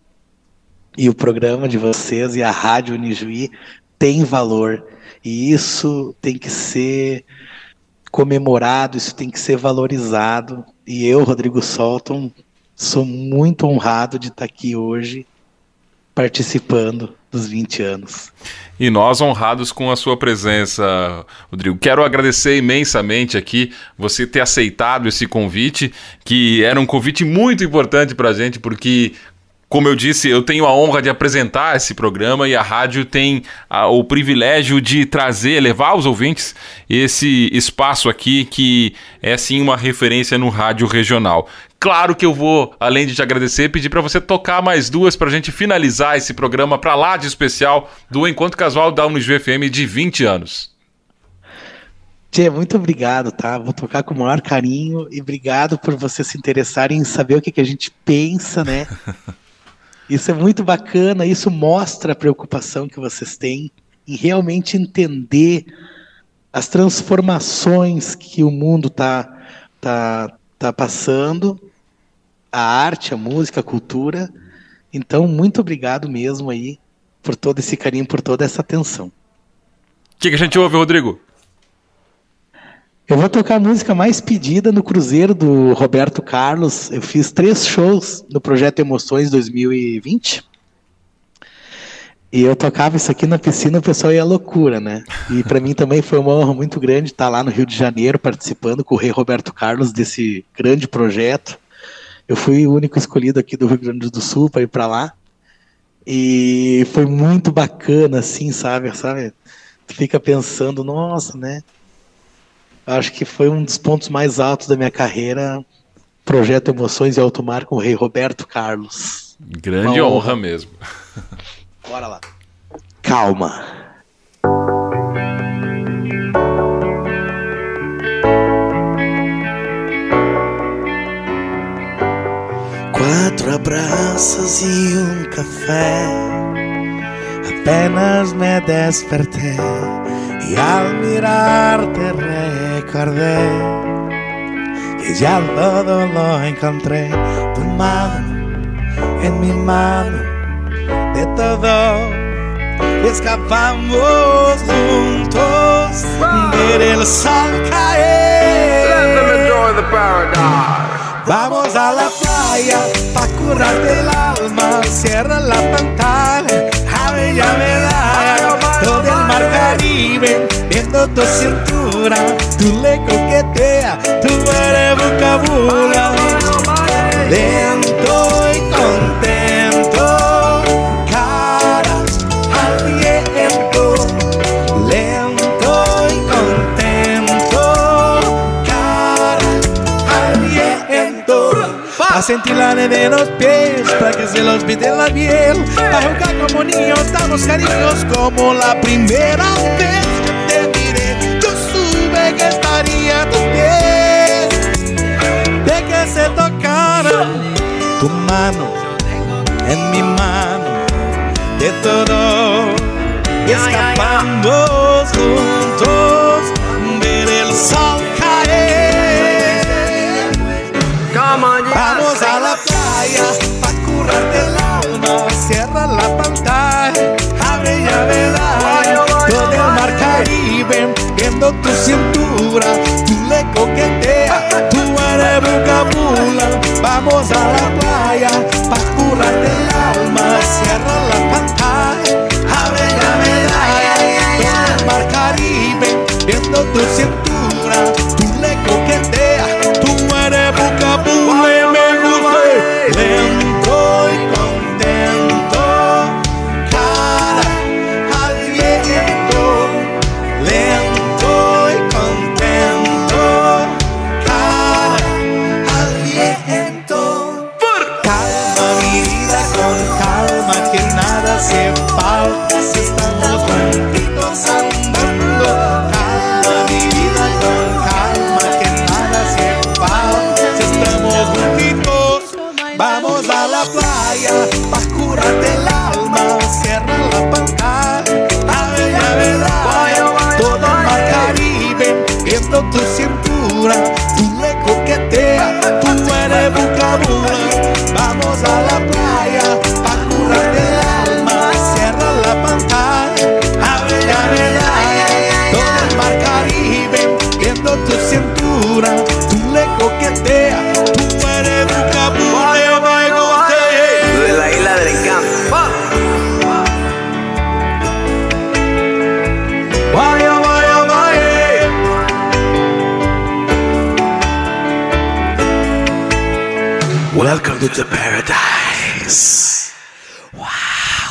E o programa de vocês e a Rádio Unijuí tem valor. E isso tem que ser comemorado, isso tem que ser valorizado. E eu, Rodrigo Solton, sou muito honrado de estar aqui hoje participando dos 20 anos. E nós honrados com a sua presença, Rodrigo. Quero agradecer imensamente aqui você ter aceitado esse convite, que era um convite muito importante para a gente, porque como eu disse, eu tenho a honra de apresentar esse programa e a rádio tem a, o privilégio de trazer, levar aos ouvintes esse espaço aqui que é sim uma referência no rádio regional. Claro que eu vou, além de te agradecer, pedir para você tocar mais duas para a gente finalizar esse programa para lá de especial do Encontro Casual da Unisv FM de 20 anos. Tchê, muito obrigado, tá? Vou tocar com o maior carinho e obrigado por você se interessar em saber o que, que a gente pensa, né? (laughs) Isso é muito bacana, isso mostra a preocupação que vocês têm em realmente entender as transformações que o mundo está tá, tá passando, a arte, a música, a cultura. Então, muito obrigado mesmo aí por todo esse carinho, por toda essa atenção. O que, que a gente ouve, Rodrigo? Eu vou tocar a música mais pedida no Cruzeiro do Roberto Carlos. Eu fiz três shows no Projeto Emoções 2020. E eu tocava isso aqui na piscina, o pessoal ia loucura, né? E para mim também foi uma honra muito grande estar lá no Rio de Janeiro participando com o rei Roberto Carlos desse grande projeto. Eu fui o único escolhido aqui do Rio Grande do Sul para ir para lá. E foi muito bacana, assim, sabe? sabe? Fica pensando, nossa, né? Acho que foi um dos pontos mais altos da minha carreira. Projeto Emoções e Alto Mar com o rei Roberto Carlos. Grande honra. honra mesmo. (laughs) Bora lá. Calma. Quatro abraços e um café. Apenas me desperté y al mirarte recordé que ya todo lo encontré, tu mano en mi mano, de todo escapamos juntos, ver el sol caer. Vamos a la playa pa' curarte el alma, cierra la pantalla, a ya me da mar Caribe, viendo tu cintura, tú le coquetea, tú eres vocabula, A sentir la de los pies, para que se los pide la piel, para jugar como niños, damos cariños como la primera vez. Te miré. Yo supe que estaría a tus pies, de que se tocaran tu mano a la playa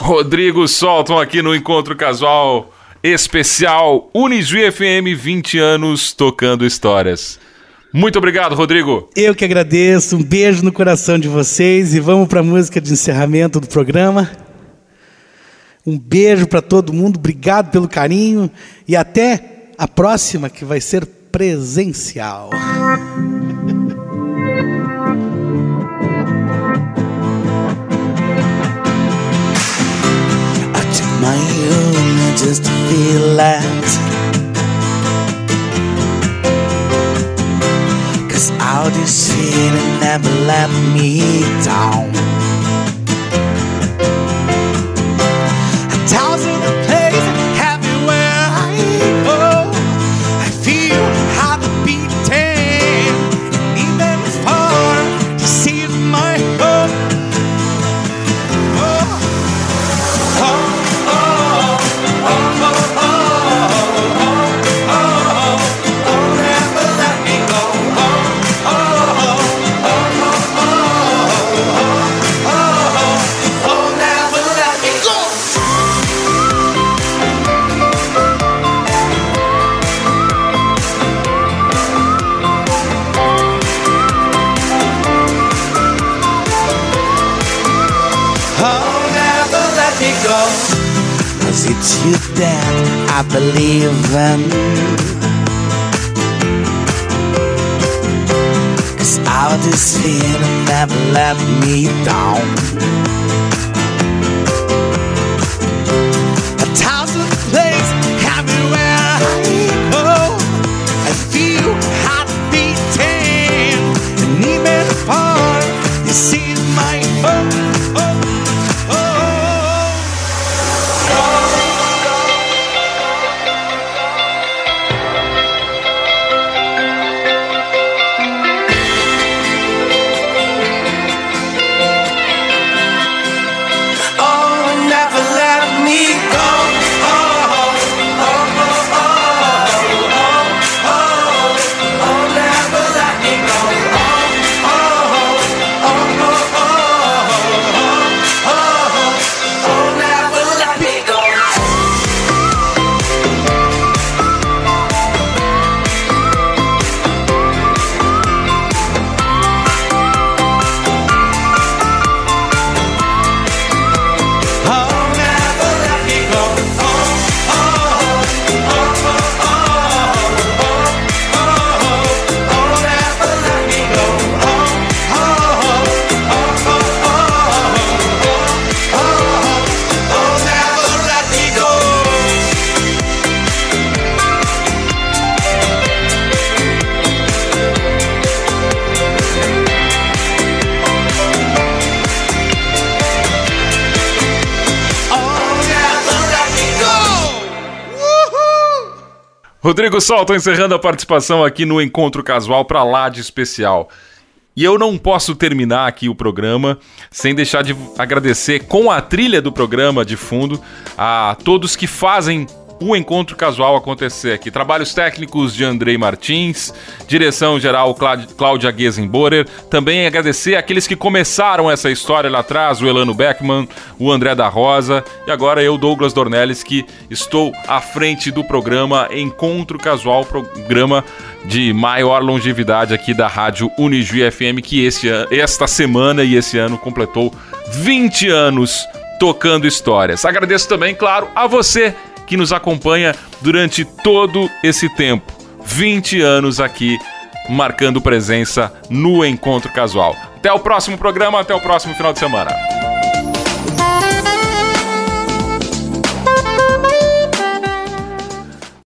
Rodrigo Solton aqui no Encontro Casual especial Unijuí FM 20 anos tocando histórias. Muito obrigado, Rodrigo. Eu que agradeço. Um beijo no coração de vocês e vamos para a música de encerramento do programa. Um beijo para todo mundo. Obrigado pelo carinho e até a próxima que vai ser presencial. (laughs) just to feel that. Cause all this feeling never let me down. You that I believe in. Cause all this feeling never let me down. Rodrigo Solton encerrando a participação aqui no Encontro Casual para lá de especial. E eu não posso terminar aqui o programa sem deixar de agradecer com a trilha do programa de fundo a todos que fazem o encontro casual acontecer aqui. Trabalhos técnicos de Andrei Martins, direção geral Cláudia- Gesenborer. Também agradecer aqueles que começaram essa história lá atrás, o Elano Beckman, o André da Rosa e agora eu, Douglas Dornelles, que estou à frente do programa Encontro Casual, programa de maior longevidade aqui da rádio Unijuí FM, que esse, esta semana e esse ano completou 20 anos tocando histórias. Agradeço também, claro, a você que nos acompanha durante todo esse tempo. 20 anos aqui marcando presença no Encontro Casual. Até o próximo programa, até o próximo final de semana.